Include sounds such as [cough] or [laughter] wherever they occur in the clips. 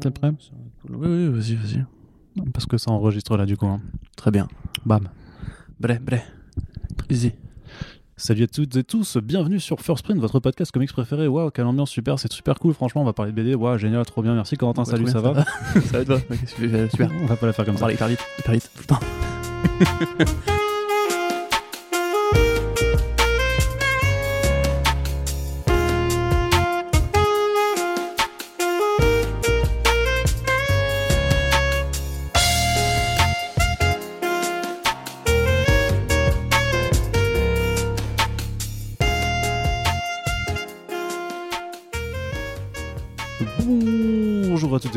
T'es prêt? Oui, oui, vas-y, vas-y. Parce que ça enregistre là du coup. hein. Très bien. Bam. Bref, bref. Easy. Salut à toutes et tous, bienvenue sur First Print, votre podcast comics préféré. Waouh, quelle ambiance super, c'est super cool. Franchement, on va parler de BD. Waouh, génial, trop bien. Merci Corentin, salut, ça va? [laughs] Ça va super. super. On va pas la faire comme On ça. parle hyper vite, hyper vite, tout le temps. [laughs]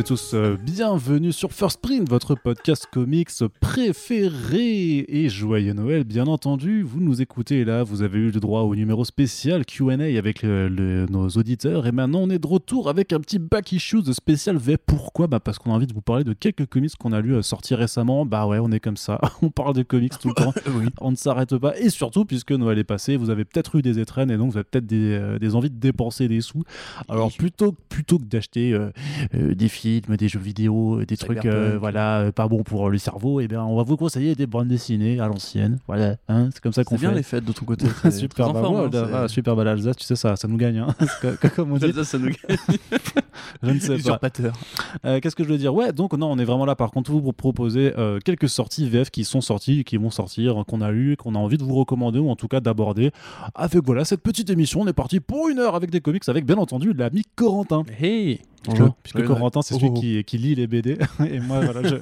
et tous, euh, bienvenue sur First Print, votre podcast comics préféré et joyeux Noël, bien entendu. Vous nous écoutez là, vous avez eu le droit au numéro spécial QA avec euh, le- nos auditeurs et maintenant on est de retour avec un petit back issues spécial V. Pourquoi? Bah parce qu'on a envie de vous parler de quelques comics qu'on a lu euh, sortir récemment. Bah ouais, on est comme ça, [laughs] on parle de comics tout le temps. [laughs] oui. on ne s'arrête pas. Et surtout, puisque Noël est passé, vous avez peut-être eu des étrennes et donc vous avez peut-être des, euh, des envies de dépenser des sous. Alors plutôt, plutôt que d'acheter des films, des jeux vidéo, des trucs euh, voilà, euh, pas bons pour le cerveau, et bien on va vous conseiller des bandes dessinées à l'ancienne. Voilà, hein, c'est comme ça qu'on C'est bien fait. les fêtes de ton côté. [laughs] super, bah, forme, ouais, hein, ah, super, l'Alsace, tu sais, ça, ça nous gagne. Hein. [laughs] Co- Comme on dit, Ça, ça nous gagne. [laughs] je ne sais pas. Euh, Qu'est-ce que je veux dire? Ouais, donc non, on est vraiment là par contre pour vous proposer euh, quelques sorties VF qui sont sorties, qui vont sortir, qu'on a lu, qu'on a envie de vous recommander ou en tout cas d'aborder. Avec voilà cette petite émission, on est parti pour une heure avec des comics, avec bien entendu l'ami Corentin. Hey Bonjour. puisque Corentin, c'est Oh, celui oh, oh. qui, qui lit les BD [laughs] et moi, voilà, je,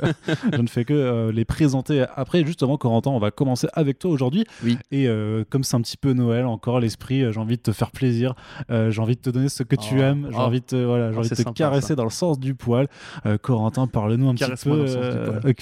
je ne fais que euh, les présenter. Après, justement, Corentin, on va commencer avec toi aujourd'hui. Oui. Et euh, comme c'est un petit peu Noël, encore l'esprit, euh, j'ai envie de te faire plaisir. Euh, j'ai envie de te donner ce que tu Oh. aimes. J'ai Oh. envie de te, voilà, j'ai Oh, envie de te sympa, caresser ça. dans le sens du poil. Corentin, parle-nous un petit peu,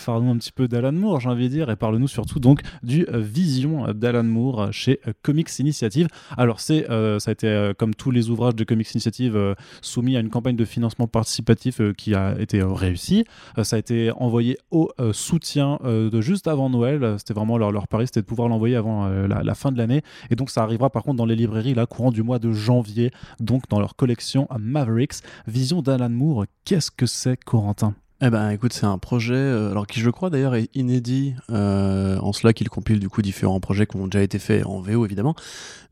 parle-nous un petit peu d'Alan Moore, j'ai envie de dire, et parle-nous surtout donc du Vision d'Alan Moore chez Comics Initiative. Alors c'est, ça a été comme tous les ouvrages de Comics Initiative soumis à une campagne de financement participatif euh, qui a été euh, réussie. Euh, ça a été envoyé au soutien de juste avant Noël. C'était vraiment leur, leur pari, c'était de pouvoir l'envoyer avant la, la fin de l'année. Et donc ça arrivera par contre dans les librairies là courant du mois de janvier, donc dans leur collection Mavericks. Vision d'Alan Moore, qu'est-ce que c'est Corentin? Eh ben, écoute, c'est un projet, euh, alors qui je crois d'ailleurs est inédit, euh, en cela qu'il compile du coup différents projets qui ont déjà été faits en VO évidemment,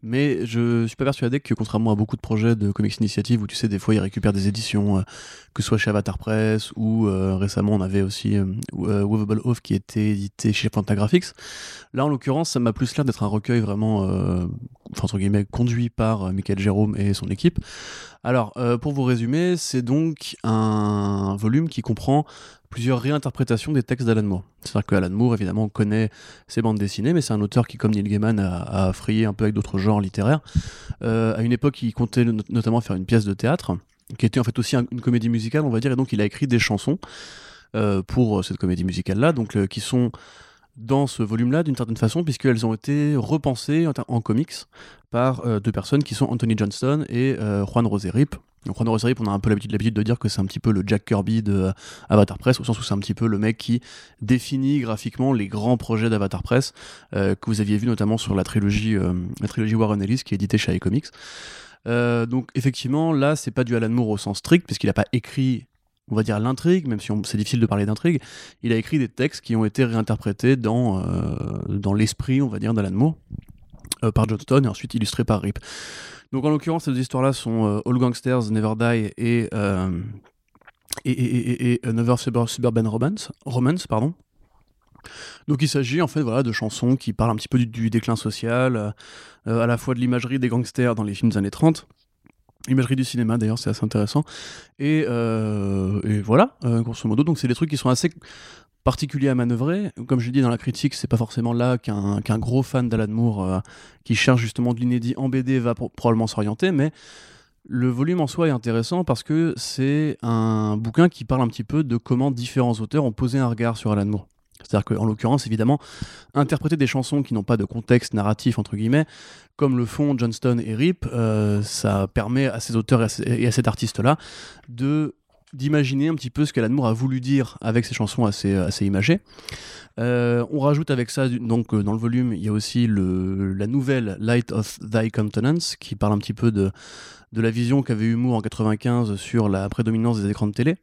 mais je suis pas persuadé que contrairement à beaucoup de projets de Comics Initiative où tu sais des fois ils récupèrent des éditions, euh, que ce soit chez Avatar Press ou euh, récemment on avait aussi Movable Oath qui était édité chez Fantagraphics. Là en l'occurrence ça m'a plus l'air d'être un recueil vraiment, entre guillemets, conduit par Michael Jérôme et son équipe. Alors, euh, pour vous résumer, c'est donc un volume qui comprend plusieurs réinterprétations des textes d'Alan Moore. C'est-à-dire que Alan Moore, évidemment, on connaît ses bandes dessinées, mais c'est un auteur qui, comme Neil Gaiman, a, frayé un peu avec d'autres genres littéraires. Euh, à une époque, il comptait not- notamment faire une pièce de théâtre, qui était en fait aussi un- une comédie musicale, on va dire, et donc il a écrit des chansons euh, pour cette comédie musicale-là, donc euh, qui sont dans ce volume-là d'une certaine façon, puisqu'elles ont été repensées en, comics par euh, deux personnes qui sont Anthony Johnston et euh, Juan Roserip. Donc Juan Roserip, on a un peu l'habitude de dire que c'est un petit peu le Jack Kirby de euh, Avatar Press, au sens où c'est un petit peu le mec qui définit graphiquement les grands projets d'Avatar Press, que vous aviez vu notamment sur la trilogie, la trilogie Warren Ellis qui est éditée chez iComics. Donc effectivement, là, c'est pas du Alan Moore au sens strict, puisqu'il n'a pas écrit on va dire l'intrigue, même si c'est difficile de parler d'intrigue, il a écrit des textes qui ont été réinterprétés dans, euh, dans l'esprit, on va dire, d'Alan Moore, euh, par Johnston et ensuite illustrés par Rip. Donc en l'occurrence, ces deux histoires-là sont euh, All Gangsters Never Die et, et, Another Suburban Romance, Romance pardon. Donc il s'agit en fait voilà, de chansons qui parlent un petit peu du, du déclin social, à la fois de l'imagerie des gangsters dans les films des années 30, l'imagerie du cinéma d'ailleurs, c'est assez intéressant. Et, euh, voilà, euh, grosso modo. Donc c'est des trucs qui sont assez particuliers à manœuvrer. Comme je l'ai dit dans la critique, c'est pas forcément là qu'un gros fan d'Alan Moore euh, qui cherche justement de l'inédit en BD va pro- probablement s'orienter, mais le volume en soi est intéressant parce que c'est un bouquin qui parle un petit peu de comment différents auteurs ont posé un regard sur Alan Moore. C'est-à-dire qu'en l'occurrence, évidemment, interpréter des chansons qui n'ont pas de contexte narratif, entre guillemets, comme le font Johnston et Rip, euh, ça permet à ces auteurs et à, cet artiste-là d'imaginer un petit peu ce qu'Alan a voulu dire avec ses chansons assez, assez imagées. Euh, on rajoute avec ça, donc euh, dans le volume, il y a aussi le, la nouvelle Light of Thy Countenance qui parle un petit peu de, de la vision qu'avait eu Moore en 95 sur la prédominance des écrans de télé.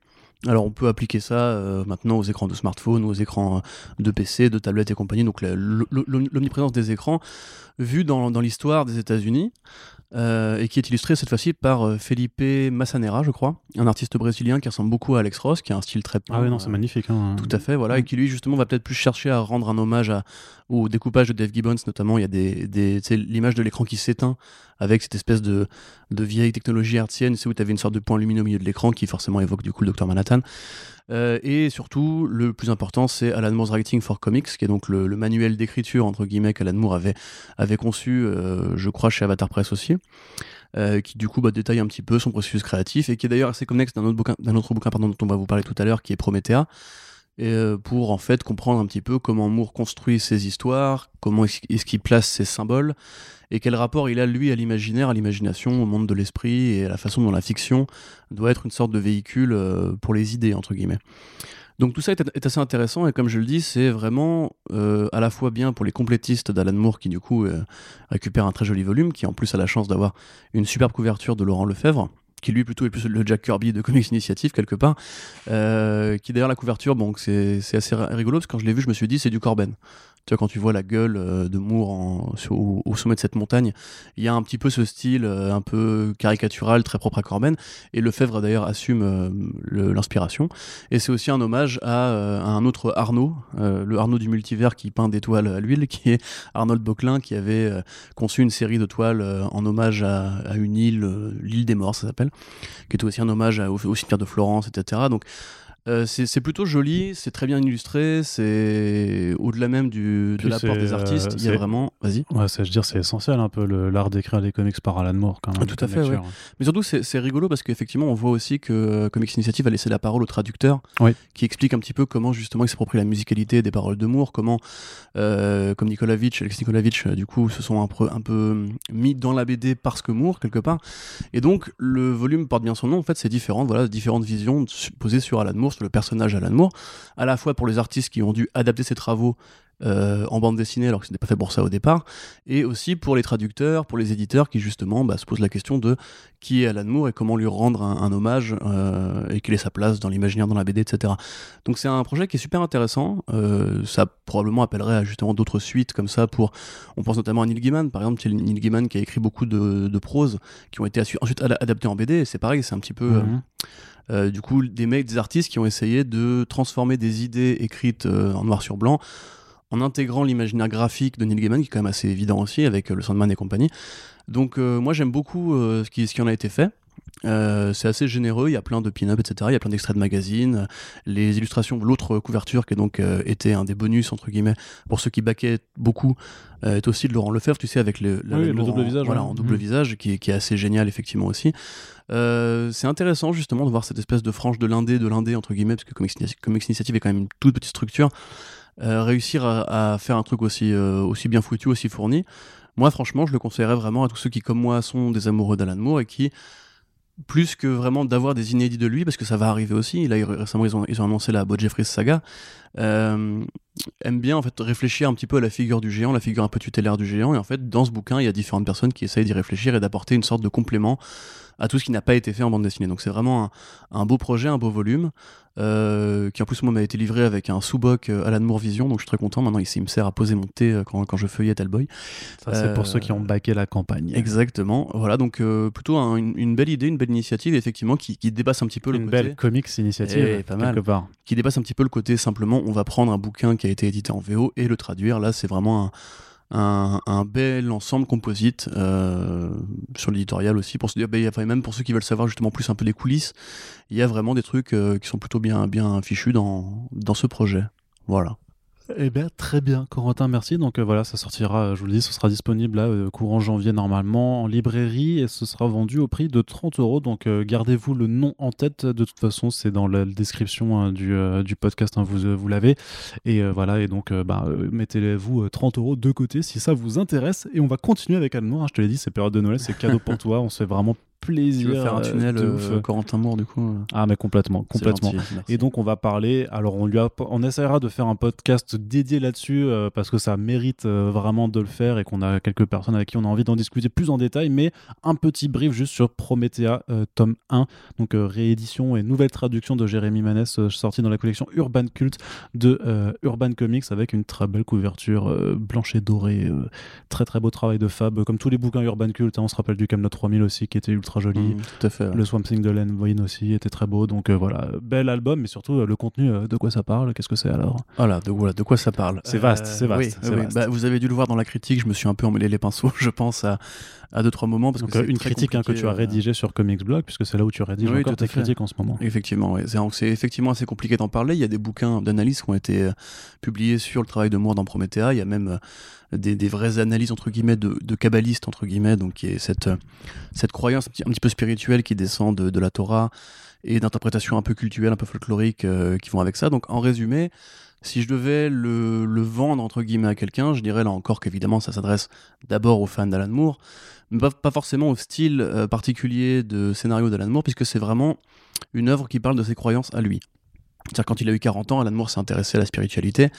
Alors on peut appliquer ça euh, maintenant aux écrans de smartphone, aux écrans de PC, de tablettes et compagnie, donc l'omniprésence des écrans vue dans, dans l'histoire des États-Unis. Euh, et qui est illustré cette fois-ci par euh, Felipe Massanera, je crois, un artiste brésilien qui ressemble beaucoup à Alex Ross, qui a un style très Ah oui, non, c'est magnifique. Hein. Tout à fait, voilà, et qui lui justement va peut-être plus chercher à rendre un hommage à, au découpage de Dave Gibbons, notamment. Il y a des, des l'image de l'écran qui s'éteint avec cette espèce de, de vieille technologie hertzienne, c'est où tu avais une sorte de point lumineux au milieu de l'écran qui forcément évoque du coup le Docteur Manhattan. Euh, et surtout, le plus important, c'est Alan Moore's Writing for Comics, qui est donc le, manuel d'écriture, entre guillemets, qu'Alan Moore avait, avait conçu, euh, je crois, chez Avatar Press aussi. Euh, qui du coup bah, détaille un petit peu son processus créatif et qui est d'ailleurs assez connexe d'un autre bouquin, d'un autre bouquin pardon, dont on va vous parler tout à l'heure, qui est Promethea, et pour en fait comprendre un petit peu comment Moore construit ses histoires, comment est-ce qu'il place ses symboles, et quel rapport il a lui à l'imaginaire, à l'imagination, au monde de l'esprit et à la façon dont la fiction doit être une sorte de véhicule euh, pour les idées, entre guillemets. Donc tout ça est, assez intéressant et comme je le dis, c'est vraiment euh, à la fois bien pour les complétistes d'Alan Moore qui du coup euh, récupère un très joli volume, qui en plus a la chance d'avoir une superbe couverture de Laurent Lefebvre, qui lui plutôt est plus le Jack Kirby de Comics Initiative quelque part, qui d'ailleurs la couverture, bon c'est assez rigolo parce que quand je l'ai vu, je me suis dit c'est du Corben. Tu vois, quand tu vois la gueule euh, de Moore au, sommet de cette montagne, il y a un petit peu ce style euh, un peu caricatural, très propre à Corben. Et Lefebvre d'ailleurs assume euh, l'inspiration. Et c'est aussi un hommage à, un autre Arnaud, le Arnaud du multivers qui peint des toiles à l'huile, [laughs] qui est Arnold Boclin, qui avait conçu une série de toiles en hommage à, une île, l'île des morts, ça s'appelle, qui était aussi un hommage au, au cimetière de Florence, etc. Donc euh, c'est plutôt joli, c'est très bien illustré, c'est au-delà même du, de l'apport des artistes, euh, il y a vraiment. Vas-y. Ouais, je veux dire, c'est essentiel un peu l'art d'écrire des comics par Alan Moore quand même. Ah, tout à fait, ouais. Mais surtout, c'est rigolo parce qu'effectivement, on voit aussi que euh, Comics Initiative a laissé la parole au traducteur qui explique un petit peu comment justement il s'approprie la musicalité des paroles de Moore, comment, comme Nikolavitch, Alex Nikolavitch, du coup, se sont un peu, un peu mis dans la BD parce que Moore, quelque part. Et donc, le volume porte bien son nom, en fait, c'est différent, voilà, différentes visions posées sur Alan Moore le personnage Alan Moore, à la fois pour les artistes qui ont dû adapter ses travaux euh, en bande dessinée alors que ce n'était pas fait pour ça au départ, et aussi pour les traducteurs, pour les éditeurs qui justement bah, se posent la question de qui est Alan Moore et comment lui rendre un, hommage euh, et quelle est sa place dans l'imaginaire, dans la BD, etc. Donc c'est un projet qui est super intéressant, euh, ça probablement appellerait à justement d'autres suites comme ça pour, on pense notamment à Neil Gaiman par exemple, Neil Gaiman qui a écrit beaucoup de, prose qui ont été ensuite adaptés en BD, c'est pareil, c'est un petit peu... Mhm. Euh, du coup, des mecs, des artistes qui ont essayé de transformer des idées écrites euh, en noir sur blanc en intégrant l'imaginaire graphique de Neil Gaiman, qui est quand même assez évident aussi avec euh, le Sandman et compagnie. Donc moi j'aime beaucoup ce, qui, ce qui en a été fait. C'est assez généreux, il y a plein de pin-up, etc. Il y a plein d'extraits de magazines. Les illustrations, l'autre couverture qui a donc été un des bonus, entre guillemets, pour ceux qui baquaient beaucoup, est aussi de Laurent Lefebvre, tu sais, avec le, double visage. Voilà, en double mmh. visage, qui, qui, est assez génial, effectivement, aussi. Euh, c'est intéressant justement de voir cette espèce de frange de l'indé, de l'indé entre guillemets, parce que Comics, Initiative est quand même une toute petite structure. Euh, réussir à, faire un truc aussi, euh, aussi bien foutu, aussi fourni. Moi, franchement, je le conseillerais vraiment à tous ceux qui, comme moi, sont des amoureux d'Alan Moore et qui, plus que vraiment d'avoir des inédits de lui, parce que ça va arriver aussi. Là, récemment, ils ont, annoncé la Bob Jeffries saga. Aime bien en fait réfléchir un petit peu à la figure du géant, la figure un peu tutélaire du géant. Et en fait, dans ce bouquin, il y a différentes personnes qui essayent d'y réfléchir et d'apporter une sorte de complément à tout ce qui n'a pas été fait en bande dessinée. Donc c'est vraiment un, beau projet, un beau volume, euh, qui en plus moi m'a été livré avec un sous-boc euh, Alan Moore Vision, donc je suis très content. Maintenant il, me sert à poser mon thé euh, quand, quand je feuillette Hellboy. Ça c'est pour ceux qui ont baqué la campagne. Exactement. Voilà donc plutôt une, belle idée, une belle initiative effectivement qui, dépasse un petit peu le côté. Une belle comics initiative, eh, pas mal. Part. Qui dépasse un petit peu le côté simplement on va prendre un bouquin qui a été édité en VO et le traduire. Là c'est vraiment un bel ensemble composite euh, sur l'éditorial aussi pour se dire bah, même pour ceux qui veulent savoir justement plus un peu des coulisses il y a vraiment des trucs euh, qui sont plutôt bien fichus dans ce projet voilà eh bien, très bien, Corentin, merci. Donc euh, voilà, ça sortira, je vous le dis, ce sera disponible là, euh, courant janvier normalement en librairie et ce sera vendu au prix de 30 euros. Donc euh, gardez-vous le nom en tête. De toute façon, c'est dans la description hein, du, podcast, hein, vous, l'avez. Et voilà, et donc bah, mettez-vous 30 euros de côté si ça vous intéresse. Et on va continuer avec Almour. Hein, je te l'ai dit, c'est période de Noël, c'est cadeau pour [laughs] toi. On se fait vraiment plaisir. Tu veux faire un euh, tunnel, euh, Corentin Moore, du coup euh, Ah mais complètement, complètement. gentil. Et donc on va parler. Alors on lui a, on essaiera de faire un podcast dédié là-dessus euh, parce que ça mérite euh, vraiment de le faire et qu'on a quelques personnes avec qui on a envie d'en discuter plus en détail. Mais un petit brief juste sur Promethea tome 1, donc réédition et nouvelle traduction de Jérémy Manès sortie dans la collection Urban Cult de Urban Comics avec une très belle couverture blanche et dorée, très très beau travail de Fab, comme tous les bouquins Urban Cult. hein, on se rappelle du Camelot 3000 aussi qui était ultra joli. Mm, tout à fait. ouais. Le Swamp Thing de Len Wein aussi était très beau. Donc euh, voilà, bel album, mais surtout euh, le contenu, euh, de quoi ça parle, qu'est-ce que c'est alors? Voilà, de, voilà, de quoi ça parle. C'est vaste, c'est vaste, oui, c'est oui, vaste. bah, vous avez dû le voir dans la critique, je me suis un peu emmêlé les pinceaux, [laughs] je pense, à, à deux, trois moments. Parce Donc que une critique hein, que tu as rédigée sur Comics Blog, puisque c'est là où tu rédiges Oui, encore tes critiques en ce moment. Effectivement, c'est effectivement assez compliqué d'en parler. Il y a des bouquins d'analyse qui ont été publiés sur le travail de Moore dans Promethea. Il y a même des, des vraies analyses entre guillemets de, de kabbalistes entre guillemets, donc qui est cette cette croyance un petit, peu spirituelle qui descend de, la Torah et d'interprétations un peu culturelles, un peu folkloriques euh, qui vont avec ça. Donc en résumé, si je devais le, vendre entre guillemets à quelqu'un, je dirais là encore qu'évidemment ça s'adresse d'abord aux fans d'Alan Moore, mais pas, pas forcément au style euh, particulier de scénario d'Alan Moore, puisque c'est vraiment une œuvre qui parle de ses croyances à lui. Quand il a eu 40 ans, Alan Moore s'est intéressé à la spiritualité.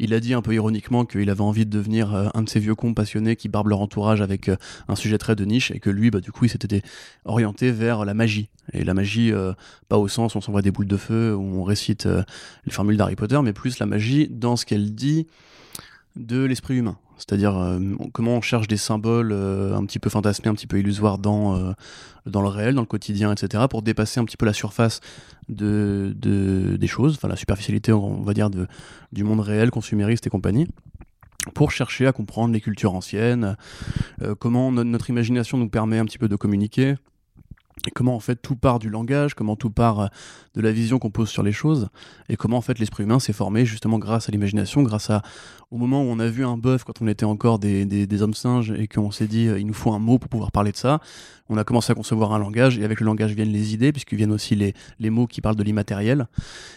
Il a dit un peu ironiquement qu'il avait envie de devenir euh, un de ces vieux cons passionnés qui barbent leur entourage avec euh, un sujet très de niche et que lui, bah, du coup, il s'était orienté vers la magie. Et la magie, euh, pas au sens où on s'envoie des boules de feu, où on récite les formules d'Harry Potter, mais plus la magie dans ce qu'elle dit de l'esprit humain. C'est-à-dire euh, comment on cherche des symboles euh, un petit peu fantasmés, un petit peu illusoires dans, euh, dans le réel, dans le quotidien, etc., pour dépasser un petit peu la surface de, de- des choses, enfin la superficialité, on va dire, du monde réel, consumériste et compagnie, pour chercher à comprendre les cultures anciennes, comment no- notre imagination nous permet un petit peu de communiquer, et comment en fait tout part du langage, comment tout part euh, de la vision qu'on pose sur les choses, et comment en fait l'esprit humain s'est formé justement grâce à l'imagination, grâce à au moment où on a vu un bœuf quand on était encore des, des, hommes singes et qu'on s'est dit euh, il nous faut un mot pour pouvoir parler de ça, on a commencé à concevoir un langage et avec le langage viennent les idées puisqu'ils viennent aussi les, les mots qui parlent de l'immatériel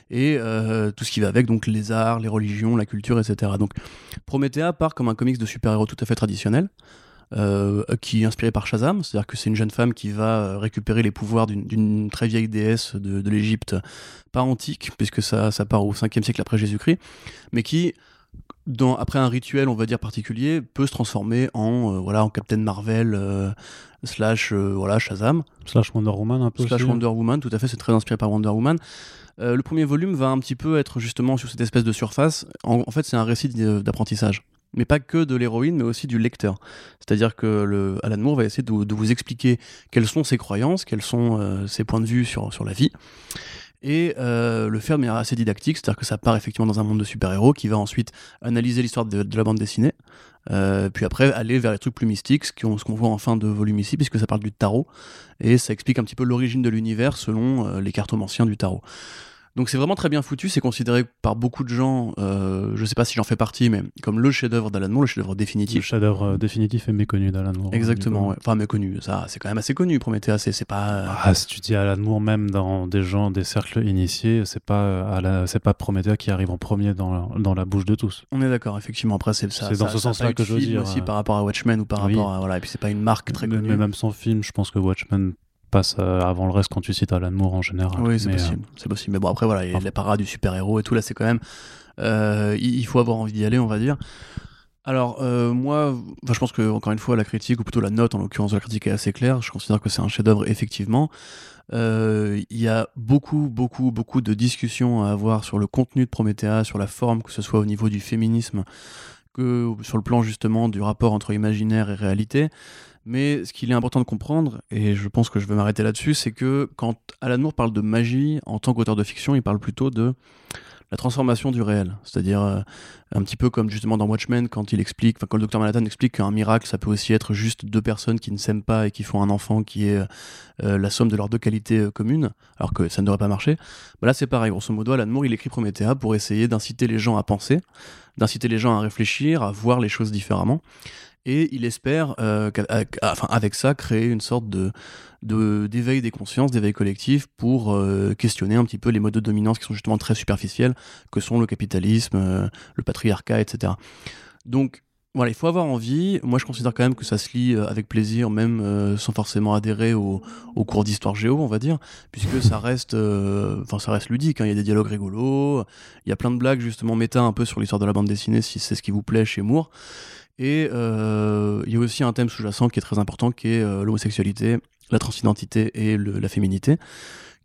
et euh, tout ce qui va avec donc les arts, les religions, la culture, etc. Donc Promethea part comme un comics de super-héros tout à fait traditionnel. Euh, qui est inspiré par Shazam, c'est-à-dire que c'est une jeune femme qui va euh, récupérer les pouvoirs d'une- très vieille déesse de, de l'Égypte, pas antique, puisque ça, ça part au 5e siècle après Jésus-Christ, mais qui, dans, après un rituel, on va dire particulier, peut se transformer en, euh, voilà, en Captain Marvel, euh, slash euh, voilà, Shazam, Slash Wonder Woman un peu slash aussi. Wonder Woman, tout à fait, c'est très inspiré par Wonder Woman. Le premier volume va un petit peu être justement sur cette espèce de surface. En, en fait, c'est un récit d'apprentissage. Mais pas que de l'héroïne, mais aussi du lecteur. C'est-à-dire que Alan Moore va essayer de, vous expliquer quelles sont ses croyances, quels sont euh, ses points de vue sur, sur la vie, et euh, le faire de manière assez didactique, c'est-à-dire que ça part effectivement dans un monde de super-héros qui va ensuite analyser l'histoire de, la bande dessinée, euh, puis après aller vers les trucs plus mystiques, ce qu'on voit en fin de volume ici, puisque ça parle du tarot, et ça explique un petit peu l'origine de l'univers selon les cartomanciens du tarot. Donc c'est vraiment très bien foutu, c'est considéré par beaucoup de gens, euh, je sais pas si j'en fais partie, mais comme le chef-d'œuvre d'Alan Moore, le chef-d'œuvre Le définitif. chef-d'œuvre euh, définitif et méconnu d'Alan Moore. Exactement, coup. ouais. enfin méconnu, ça c'est quand même assez connu, Prométhée, c'est pas... euh, Ah, si tu dis Alan Moore, même dans des gens, des cercles initiés, c'est pas, euh, la- c'est pas Prométhée qui arrive en premier dans la, dans la bouche de tous. On est d'accord, effectivement. Après, c'est ça. C'est dans ça- ce sens-là que je veux dire, aussi par rapport à Watchmen ou par Oui. rapport à voilà. Et puis c'est pas une marque très connue. mais même sans film, je pense que Watchmen passe euh, avant le reste quand tu cites Alan Moore en général. Oui, c'est Mais, euh, possible. C'est possible. Mais bon, après voilà, il y a Enfin. les parades du super héros et tout là, c'est quand même. euh, il faut avoir envie d'y aller, on va dire. Alors euh, moi, je pense que encore une fois, la critique ou plutôt la note, en l'occurrence de la critique est assez claire. Je considère que c'est un chef-d'œuvre effectivement. Il y a beaucoup, beaucoup, beaucoup de discussions à avoir sur le contenu de Promethea, sur la forme, que ce soit au niveau du féminisme, que sur le plan justement du rapport entre imaginaire et réalité. Mais ce qu'il est important de comprendre, et je pense que je vais m'arrêter là-dessus, c'est que quand Alan Moore parle de magie en tant qu'auteur de fiction, il parle plutôt de la transformation du réel. C'est-à-dire euh, un petit peu comme justement dans Watchmen, quand il explique, quand le docteur Manhattan explique qu'un miracle, ça peut aussi être juste deux personnes qui ne s'aiment pas et qui font un enfant qui est euh, la somme de leurs deux qualités euh, communes, alors que ça ne devrait pas marcher. Bah là c'est pareil, grosso modo, Alan Moore, il écrit Promethea pour essayer d'inciter les gens à penser, d'inciter les gens à réfléchir, à voir les choses différemment. Et il espère, euh, qu'à- à- enfin, avec ça, créer une sorte de d'éveil des consciences, d'éveil collectif pour euh, questionner un petit peu les modes de dominance qui sont justement très superficiels, que sont le capitalisme, euh, le patriarcat, etc. Donc, Voilà, il faut avoir envie. Moi, je considère quand même que ça se lit euh, avec plaisir, même euh, sans forcément adhérer au, cours d'histoire géo, on va dire, puisque ça reste, euh, enfin, ça reste ludique. hein. Il y a des dialogues rigolos, il y a plein de blagues justement méta un peu sur l'histoire de la bande dessinée, si c'est ce qui vous plaît chez Moore. Et euh, il y a aussi un thème sous-jacent qui est très important, qui est euh, l'homosexualité, la transidentité et la féminité,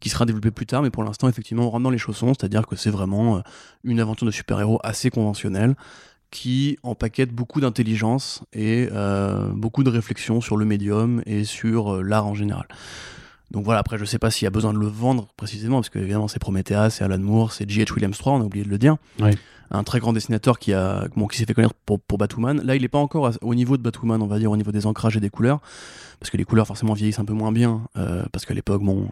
qui sera développé plus tard, mais pour l'instant, effectivement, on rentre dans les chaussons, c'est-à-dire que c'est vraiment euh, une aventure de super-héros assez conventionnelle qui empaquette beaucoup d'intelligence et beaucoup de réflexion sur le médium et sur l'art en général. Donc voilà, après, je sais pas s'il y a besoin de le vendre précisément, parce que évidemment, c'est Prometheus, c'est Alan Moore, c'est J.H. Williams 3, on a oublié de le dire. Oui. Un très grand dessinateur qui, a, bon, qui s'est fait connaître pour, pour Batwoman. Là, il n'est pas encore au niveau de Batwoman, on va dire, au niveau des ancrages et des couleurs, parce que les couleurs, forcément, vieillissent un peu moins bien, euh, parce qu'à l'époque, bon,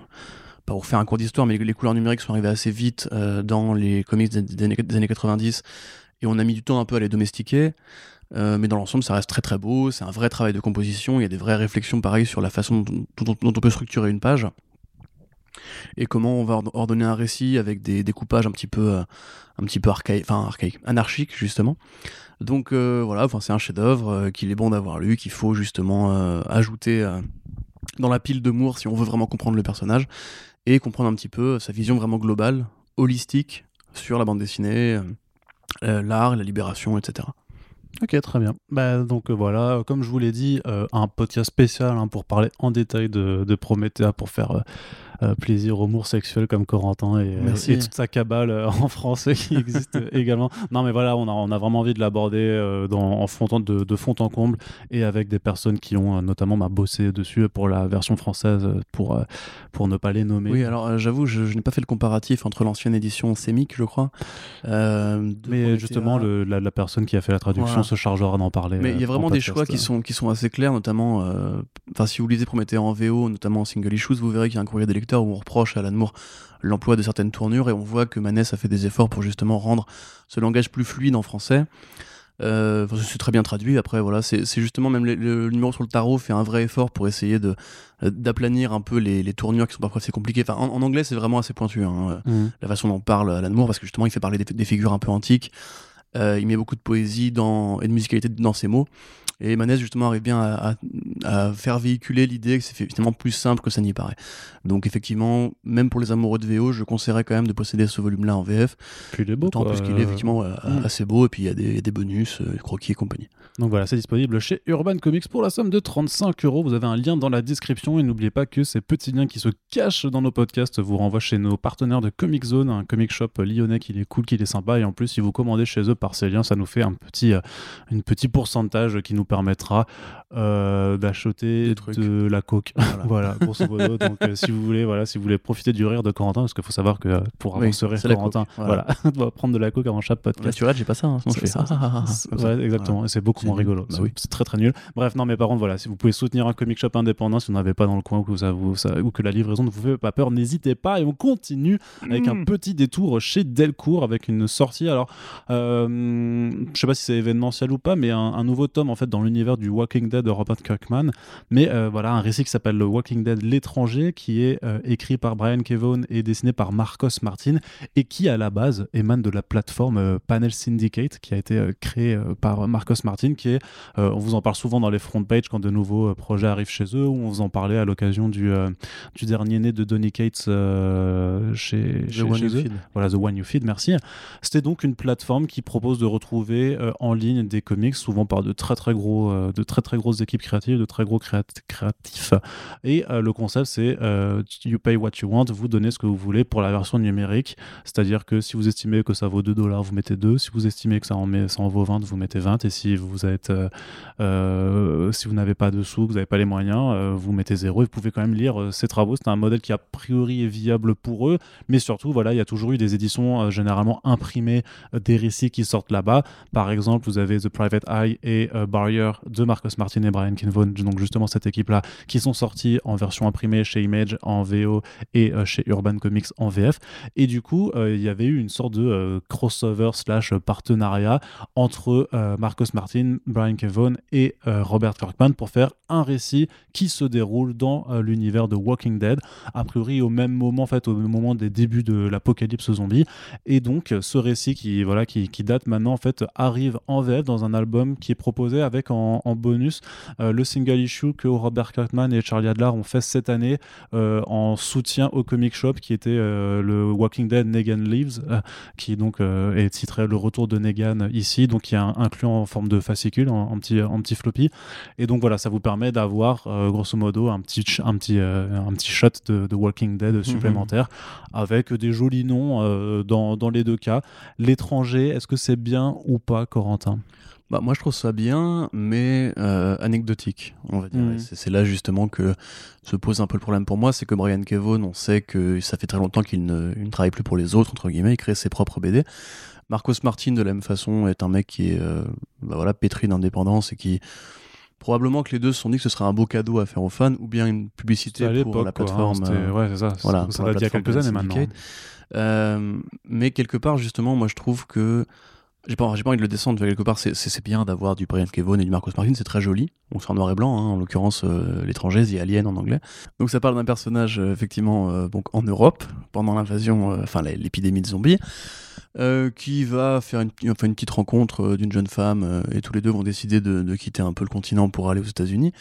pas pour faire un cours d'histoire, mais les, couleurs numériques sont arrivées assez vite euh, dans les comics des, des années, des années 90, et on a mis du temps un peu à les domestiquer. Euh, mais dans l'ensemble, ça reste très très beau. C'est un vrai travail de composition. Il y a des vraies réflexions, pareil, sur la façon dont, on peut structurer une page et comment on va ord- ordonner un récit avec des découpages un petit peu, euh, un petit peu archaïques, enfin archaïques, anarchiques justement. Donc euh, voilà, c'est un chef-d'œuvre euh, qu'il est bon d'avoir lu, qu'il faut justement ajouter dans la pile de Moore si on veut vraiment comprendre le personnage et comprendre un petit peu sa vision vraiment globale, holistique sur la bande dessinée, l'art, la libération, etc. Ok, très bien. Bah, donc euh, voilà, comme je vous l'ai dit, euh, un podcast spécial hein, pour parler en détail de, de Promethea, pour faire euh, euh, plaisir aux mours sexuels comme Corentin et, et toute sa cabale euh, [laughs] en français qui existe également. Non, mais voilà, on a, on a vraiment envie de l'aborder euh, dans- en fond de, de fond en comble et avec des personnes qui ont euh, notamment bah, bossé dessus pour la version française, euh, pour, euh, pour ne pas les nommer. Oui, alors euh, j'avoue, je, je n'ai pas fait le comparatif entre l'ancienne édition Sémic, je crois. euh, mais justement, le- la, la personne qui a fait la traduction Voilà. se chargera d'en parler. Mais il y euh, a vraiment en des choix qui sont, qui sont assez clairs, notamment, euh, enfin, si vous lisez Prométhée en VO, notamment en single issues, vous verrez qu'il y a un courrier des lecteurs où on reproche à Alan Moore l'emploi de certaines tournures et on voit que Manès a fait des efforts pour justement rendre ce langage plus fluide en français. Euh, c'est très bien traduit. Après, voilà, c'est justement même le, le numéro sur le tarot fait un vrai effort pour essayer de euh, d'aplanir un peu les, les tournures qui sont parfois assez compliquées. Enfin, en, en anglais, c'est vraiment assez pointu. Hein Mhm. la façon dont parle Alan Moore, parce que justement, il fait parler des, des figures un peu antiques. Euh, il met beaucoup de poésie dans, et de musicalité dans ses mots. Et Manès, justement, arrive bien à, à- à faire véhiculer l'idée que c'est finalement plus simple que ça n'y paraît. Donc, effectivement, même pour les amoureux de VO, je conseillerais quand même de posséder ce volume-là en VF. Puis il est beau. Quoi. plus qu'il est effectivement euh, Mm. assez beau, et puis il y a des, il y a des bonus, euh, croquis et compagnie. Donc voilà, c'est disponible chez Urban Comics pour la somme de 35 euros. Vous avez un lien dans la description et n'oubliez pas que ces petits liens qui se cachent dans nos podcasts vous renvoient chez nos partenaires de Comic Zone, un comic shop lyonnais qui est cool, qui est sympa. Et en plus, si vous commandez chez eux par ces liens, ça nous fait un petit, euh, une petit pourcentage qui nous permettra euh, d'acheter de la coke. Voilà. [laughs] voilà, grosso modo. [laughs] Donc euh, si vous voulez, voilà, si vous voulez profiter du rire de Corentin, parce qu'il faut savoir que euh, pour avoir Oui, ce rire Corentin, voilà, [laughs] prendre de la coke avant chaque podcast. Naturel, j'ai pas ça, hein, sinon je fais ah, ah, ça. ouais, exactement. Et c'est beaucoup moins rigolo. Bah C'est- oui. C'est très très nul. Bref, non, mais par contre, voilà, si vous pouvez soutenir un comic shop indépendant, si vous n'avez pas dans le coin ou que, ça vous, ça- ou que la livraison ne vous fait pas peur, n'hésitez pas. Et on continue avec un Mm. petit détour chez Delcourt avec une sortie. Alors, euh, je sais pas si c'est événementiel ou pas, mais un, un nouveau tome en fait dans l'univers du Walking Dead de Robert Kirkman. Mais euh, voilà, un récit qui s'appelle Le Walking Dead L'étranger, qui est euh, écrit par Brian Kevon et dessiné par Marcos Martin et qui à la base émane de la plateforme euh, Panel Syndicate qui a été créée par Marcos Martin qui est on vous en parle souvent dans les front pages quand de nouveaux projets arrivent chez eux ou on vous en parlait à l'occasion du, du dernier né de Donny Cates chez, The chez, One chez You eux. Feed. Voilà, The One You Feed, merci. C'était donc une plateforme qui propose de retrouver en ligne des comics, souvent par de très très gros, de très très grosses équipes créatives, de très gros créat- créatifs. Et euh, le concept, c'est euh, you pay what you want, vous donnez ce que vous voulez pour la version numérique. C'est-à-dire que si vous estimez que ça vaut 2 dollars, vous mettez 2. Si vous estimez que ça en, vaut 20, vous mettez 20. Et si vous êtes, euh, si vous n'avez pas de sous, vous n'avez pas les moyens, vous mettez 0. Et vous pouvez quand même lire euh, ces travaux. C'est un modèle qui a priori est viable pour eux, mais surtout, voilà, il y a toujours eu des éditions généralement imprimées des récits qui sortent là-bas. Par exemple, vous avez The Private Eye et Barrier de Marcos Martin et Brian Kinvon, donc justement cette équipe-là, qui sont sortis en version imprimée chez Image en VO et chez Urban Comics en VF. Et du coup, il y avait eu une sorte de crossover slash partenariat entre Marcos Martin, Brian Kinvon et Robert Kirkman pour faire un récit qui se déroule dans l'univers de Walking Dead, a priori au même moment, en fait, au moment des débuts de l'apocalypse zombie. Et donc, ce récit qui, voilà, qui, date maintenant, en fait, arrive en VF dans un album qui est proposé avec en, bonus euh, le single issue que Robert Kirkman et Charlie Adler ont fait cette année euh, en soutien au comic shop qui était euh, le Walking Dead Negan Leaves, qui donc est titré Le retour de Negan ici, donc qui est inclus en forme de fascicule, en, petit, en petit floppy. Et donc voilà, ça vous permet d'avoir grosso modo un petit, un petit, un petit shot de, de Walking Dead mhm. supplémentaire avec des jolis noms dans, dans les deux cas. L'étranger, est-ce que c'est bien ou pas, Corentin? Bah, moi, je trouve ça bien, mais euh, anecdotique, on va dire. Mm. C'est là justement que se pose un peu le problème pour moi, c'est que Brian Kevon, on sait que ça fait très longtemps qu'il ne, travaille plus pour les autres, entre guillemets, il crée ses propres BD. Marcos Martin, de la même façon, est un mec qui est euh, bah voilà, pétri d'indépendance et qui probablement que les deux se sont dit que ce serait un beau cadeau à faire aux fans ou bien une publicité pour la hein, plateforme. Euh, ouais, c'est ça. Voilà, ça date il y a quelques années maintenant. mais quelque part, justement, moi je trouve que j'ai pas, envie de le descendre quelque part. C'est bien d'avoir du Brian Kevon et du Marcos Martin, c'est très joli. On c'est en noir et blanc, hein, en l'occurrence euh, l'étranger, Alien en anglais. Donc ça parle d'un personnage euh, effectivement euh, en Europe pendant l'invasion, enfin l'épidémie de zombies, qui va faire une, petite rencontre d'une jeune femme et tous les deux vont décider de, quitter un peu le continent pour aller aux États-Unis.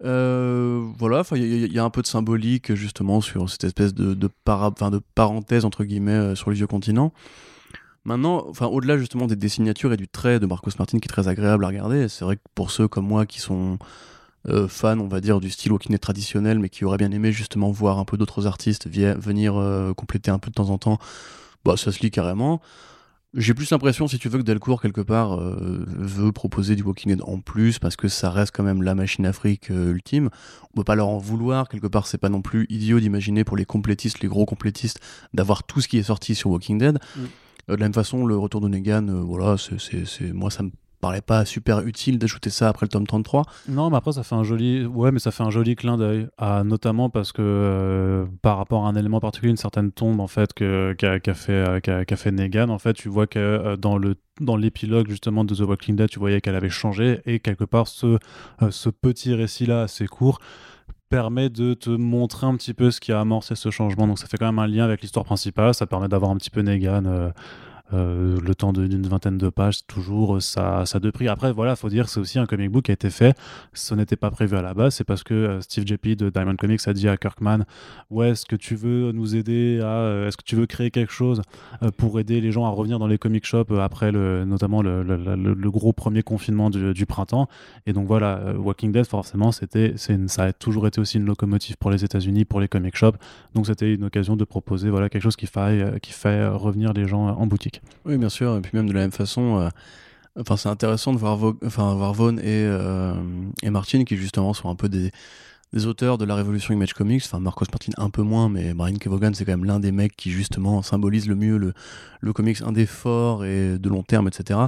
voilà, il y, a un peu de symbolique justement sur cette espèce de, de, de parenthèse entre guillemets sur le vieux continent. Maintenant, enfin, au-delà justement des, signatures et du trait de Marcos Martin qui est très agréable à regarder, c'est vrai que pour ceux comme moi qui sont euh, fans, on va dire, du style Walking Dead traditionnel, mais qui auraient bien aimé justement voir un peu d'autres artistes venir euh, compléter un peu de temps en temps, bah, ça se lit carrément. J'ai plus l'impression, si tu veux, que Delcourt, quelque part, euh, veut proposer du Walking Dead en plus, parce que ça reste quand même la machine Afrique ultime. On peut pas leur en vouloir, quelque part, c'est pas non plus idiot d'imaginer pour les complétistes, les gros complétistes, d'avoir tout ce qui est sorti sur Walking Dead. Mm. Euh, de la même façon, le retour de Negan, euh, voilà, c'est, moi ça me paraît pas super utile d'ajouter ça après le tome 33. Non, mais après ça fait un joli, ouais, mais ça fait un joli clin d'œil, notamment parce que euh, par rapport à un élément particulier, une certaine tombe en fait que qu'a, fait Negan, en fait, tu vois que dans le dans l'épilogue justement de The Walking Dead, tu voyais qu'elle avait changé et quelque part ce ce petit récit là assez court permet de te montrer un petit peu ce qui a amorcé ce changement. Donc ça fait quand même un lien avec l'histoire principale, ça permet d'avoir un petit peu Negan euh, euh, le temps d'une vingtaine de pages, toujours ça, ça de prix. Après, voilà, faut dire, c'est aussi un comic book qui a été fait. Ce n'était pas prévu à la base. C'est parce que euh, Steve JP de Diamond Comics a dit à Kirkman Ouais, est-ce que tu veux nous aider à. Euh, est-ce que tu veux créer quelque chose pour aider les gens à revenir dans les comic shops après le, notamment le, le, gros premier confinement du, printemps? Et donc voilà, Walking Dead, forcément, c'était, ça a toujours été aussi une locomotive pour les États-Unis, pour les comic shops. Donc c'était une occasion de proposer voilà, quelque chose qui qui fait revenir les gens en boutique. Oui, bien sûr. Et puis même de la même façon, euh, enfin, c'est intéressant de voir, enfin, voir Vaughn et, euh, et Martin qui justement sont un peu des, des auteurs de la révolution Image Comics, enfin Marcos Martin un peu moins, mais Brian Kevogan c'est quand même l'un des mecs qui justement symbolise le mieux le, le comics indé fort et de long terme, etc.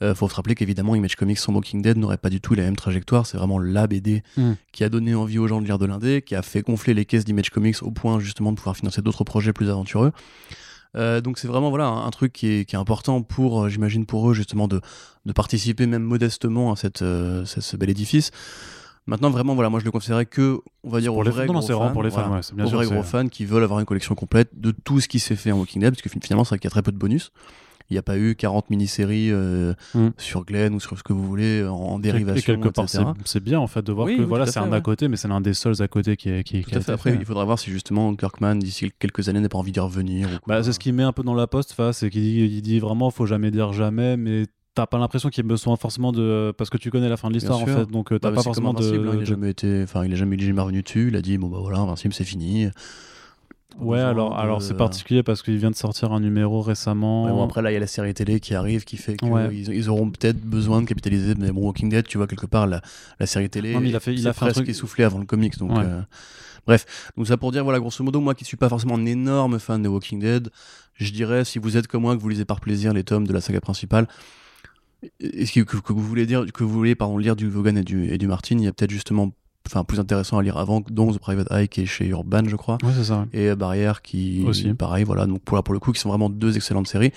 Euh, faut se rappeler qu'évidemment Image Comics sans Walking Dead n'aurait pas du tout la même trajectoire, c'est vraiment la BD mm. qui a donné envie aux gens de lire de l'indé, qui a fait gonfler les caisses d'Image Comics au point justement de pouvoir financer d'autres projets plus aventureux. Euh, donc c'est vraiment voilà un, truc qui est, important pour, euh, j'imagine pour eux justement de, participer même modestement à cette, euh, ce bel édifice. Maintenant vraiment voilà moi je le conseillerais que on va dire aux vrais gros fans, pour les fans, bien aux vrais gros fans qui veulent avoir une collection complète de tout ce qui s'est fait en Walking Dead parce que finalement c'est vrai qu'il y a très peu de bonus il n'y a pas eu 40 mini-séries euh, mm. sur Glenn ou sur ce que vous voulez en, dérivation. quelque part, c'est bien en fait de voir que voilà, c'est un à côté, mais c'est l'un des seuls à côté qui est. Qui, tout à fait. Après, il faudra voir si justement Kirkman, d'ici quelques années, n'a pas envie d'y revenir. Bah, c'est ce qu'il met un peu dans la poste, c'est qu'il dit, il dit vraiment, faut jamais dire jamais, mais t'as pas l'impression qu'il y ait besoin forcément de parce que tu connais la fin de l'histoire en fait donc euh, t'as pas forcément de hein, il a jamais été enfin il a jamais, jamais revenu dessus il a dit bon bah voilà Invincible c'est fini Ouais, alors, alors c'est particulier parce qu'il vient de sortir un numéro récemment. bon, après, là, il y a la série télé qui arrive qui fait qu'ils ils auront peut-être besoin de capitaliser. Mais bon, Walking Dead, tu vois, quelque part, la, la série télé, il a fait, il a fait presque essoufflé avant le comics. Donc, euh, bref, donc ça pour dire, voilà, grosso modo, moi qui suis pas forcément un énorme fan de Walking Dead, je dirais, si vous êtes comme moi, que vous lisez par plaisir les tomes de la saga principale, Est-ce que, que, que vous voulez dire que vous voulez pardon lire du Vaughan et du, et du Martin, il y a peut-être justement enfin plus intéressant à lire avant dont The Private Eye qui est chez Urban je crois Ouais, c'est ça. et Barrière qui Aussi. pareil voilà donc pour, pour le coup qui sont vraiment deux excellentes séries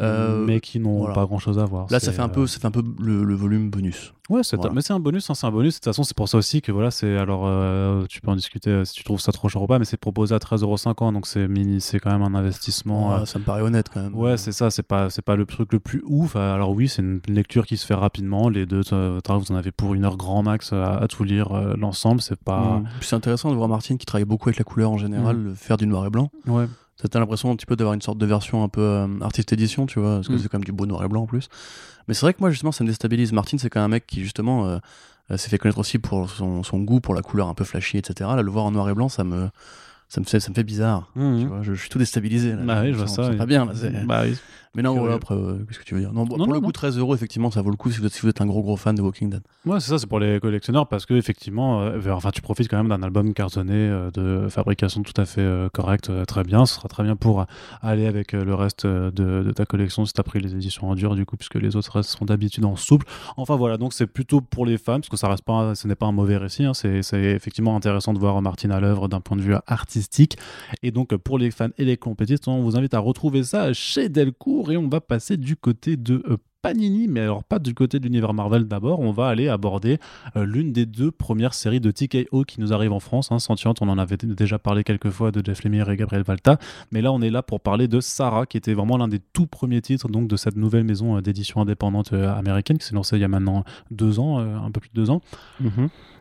Euh, mais qui n'ont voilà. pas grand chose à voir. là ça fait un euh, peu ça fait un peu le, le volume bonus Ouais, Voilà. mais c'est un bonus, hein, c'est un bonus. De toute façon, c'est pour ça aussi que voilà, c'est alors euh, tu peux en discuter euh, si tu trouves ça trop cher ou pas, mais c'est proposé à 13,50€, donc c'est mini, c'est quand même un investissement. Ouais, euh, ça me paraît honnête quand même Ouais, c'est ça, c'est pas, c'est pas le truc le plus ouf. Alors oui, c'est une lecture qui se fait rapidement. Les deux, euh, vous en avez pour une heure grand max à, à tout lire euh, l'ensemble. C'est pas. Mm. C'est intéressant de voir Martin qui travaille beaucoup avec la couleur en général, Mm. faire du noir et blanc. Ouais. Ça t'a l'impression un petit peu d'avoir une sorte de version un peu euh, artiste édition, tu vois, parce que Mm. c'est quand même du beau noir et blanc en plus. Mais c'est vrai que moi, justement, ça me déstabilise. Martin, c'est quand même un mec qui, justement, euh, euh, s'est fait connaître aussi pour son, son goût pour la couleur un peu flashy, etc. Là, le voir en noir et blanc, ça me, ça me, fait, ça me fait bizarre. Mhm. Tu vois, je, je suis tout déstabilisé. Là. Bah oui, je vois ça. oui. pas bien. Là, c'est- Bah oui. Mais non, voilà, après, euh, qu'est-ce que tu veux dire? Non, pour non, le coup, non. 13 euros, effectivement, ça vaut le coup si vous êtes, si vous êtes un gros gros fan de Walking Dead. Ouais, c'est ça, c'est pour les collectionneurs parce que effectivement, euh, enfin, tu profites quand même d'un album cartonné euh, de fabrication tout à fait correcte, très bien. Ce sera très bien pour aller avec le reste de, de ta collection si t'as pris les éditions en dur, du coup, puisque les autres seront d'habitude en souple. Enfin voilà, donc c'est plutôt pour les fans parce que ça reste pas, ce n'est pas un mauvais récit. hein, c'est, c'est effectivement intéressant de voir Martin à l'œuvre d'un point de vue artistique. Et donc pour les fans et les compétiteurs, on vous invite à retrouver ça chez Delcourt. Et on va passer du côté de euh, Panini, mais alors pas du côté de l'univers Marvel d'abord, on va aller aborder euh, l'une des deux premières séries de TKO qui nous arrivent en France, hein, on en avait déjà parlé quelques fois de Jeff Lemire et Gabriel Valta, mais là on est là pour parler de Sarah, qui était vraiment l'un des tout premiers titres donc de cette nouvelle maison euh, d'édition indépendante américaine qui s'est lancée il y a maintenant deux ans, un peu plus de deux ans,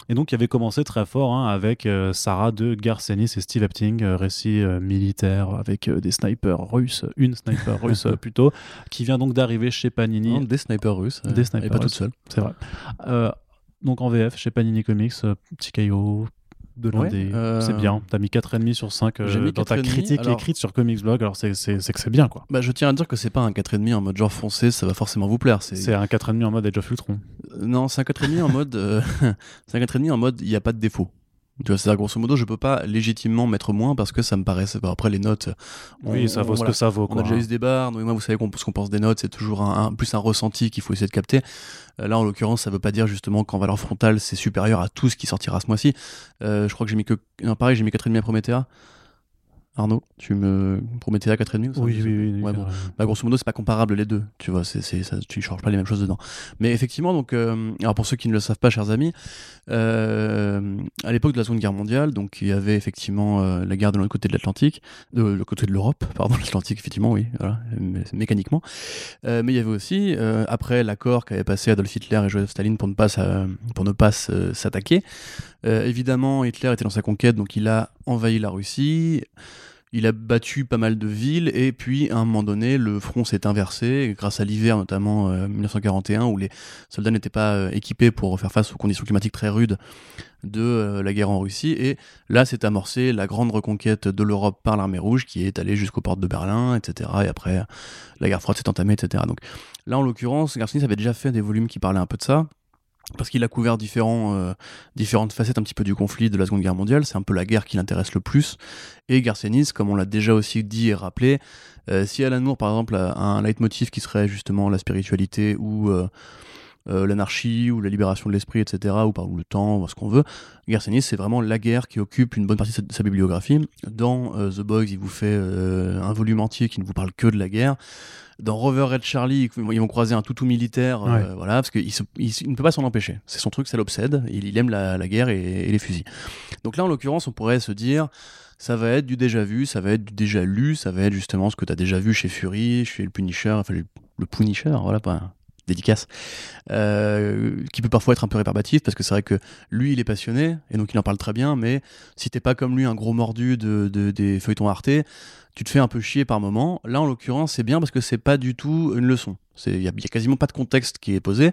et donc, il avait commencé très fort hein, avec euh, Sarah de Garcenis et Steve Epting, euh, récit euh, militaire avec des snipers russes, une sniper [laughs] russe plutôt, qui vient donc d'arriver chez Panini. Non, des snipers russes. Des snipers Et pas toute seule. C'est vrai. Donc en VF chez Panini Comics, petit KO de Ouais, euh, C'est bien. T'as mis 4,5 sur 5 euh, dans ta 4,5, critique alors- écrite sur Comics Blog. Alors c'est que c'est bien quoi. Bah, je tiens à dire que c'est pas un 4,5 en mode genre foncé, ça va forcément vous plaire. C'est un 4,5 en mode Age of Ultron. Euh, Non, c'est un 4,5 en mode. euh, c'est un 4,5 en mode il n'y a pas de défaut. Tu vois, c'est-à-dire grosso modo, je peux pas légitimement mettre moins parce que ça me paraît. bon, après, les notes. Oui, on- ça on- vaut ce voilà. que ça vaut. On a déjà eu ce débat. Nous et moi, vous savez qu'on, ce qu'on pense des notes, c'est toujours un, un- plus un ressenti qu'il faut essayer de capter. Euh, là, en l'occurrence, ça veut pas dire justement qu'en valeur frontale, c'est supérieur à tout ce qui sortira ce mois-ci. Euh, je crois que j'ai mis que. Non, pareil, j'ai mis 4,5 à Promethea. Arnaud, tu me. Promethea 4,5 ou ça Oui, oui, oui. bon. bah, grosso modo, c'est pas comparable les deux, tu vois, c'est, ça, tu ne changes pas les mêmes choses dedans. Mais effectivement, donc, euh, alors pour ceux qui ne le savent pas, chers amis, euh, à l'époque de la Seconde Guerre mondiale, donc il y avait effectivement euh, la guerre de l'autre côté de l'Atlantique, de le côté de l'Europe, pardon, [laughs] l'Atlantique, effectivement, oui, voilà, mé- mécaniquement. Mais il y avait aussi, après l'accord qu'avaient passé Adolf Hitler et Joseph Staline pour ne pas, pour ne pas s'attaquer, évidemment, Hitler était dans sa conquête, donc il a envahi la Russie. Il a battu pas mal de villes et puis à un moment donné le front s'est inversé grâce à l'hiver notamment euh, 1941 où les soldats n'étaient pas euh, équipés pour faire face aux conditions climatiques très rudes de euh, la guerre en Russie. Et là s'est amorcée la grande reconquête de l'Europe par l'armée rouge qui est allée jusqu'aux portes de Berlin etc et après la guerre froide s'est entamée etc donc là en l'occurrence Garcinis avait déjà fait des volumes qui parlaient un peu de ça parce qu'il a couvert euh, différentes facettes un petit peu du conflit de la Seconde Guerre mondiale. C'est un peu la guerre qui l'intéresse le plus. Et Garcenis, comme on l'a déjà aussi dit et rappelé, euh, si Alan Moore, par exemple, a un leitmotiv qui serait justement la spiritualité ou euh, l'anarchie ou la libération de l'esprit, etc., ou par le temps, ou ce qu'on veut, Garcenis, c'est vraiment la guerre qui occupe une bonne partie de sa, de sa bibliographie. Dans euh, The Boys, il vous fait euh, un volume entier qui ne vous parle que de la guerre. Dans Rover Red Charlie, ils vont croiser un toutou militaire, Ouais. voilà, parce qu'il se- il, il ne peut pas s'en empêcher. C'est son truc, ça l'obsède. Il, il aime la, la guerre et, et les fusils. Donc là, en l'occurrence, on pourrait se dire, ça va être du déjà vu, ça va être du déjà lu, ça va être justement ce que tu as déjà vu chez Fury, chez le Punisher, enfin le, le Punisher, voilà, pas dédicace, euh, qui peut parfois être un peu rébarbatif parce que c'est vrai que lui il est passionné et donc il en parle très bien, mais si t'es pas comme lui un gros mordu de, de- des feuilletons Arte, tu te fais un peu chier par moment. Là en l'occurrence c'est bien parce que c'est pas du tout une leçon. Il n'y a, quasiment pas de contexte qui est posé.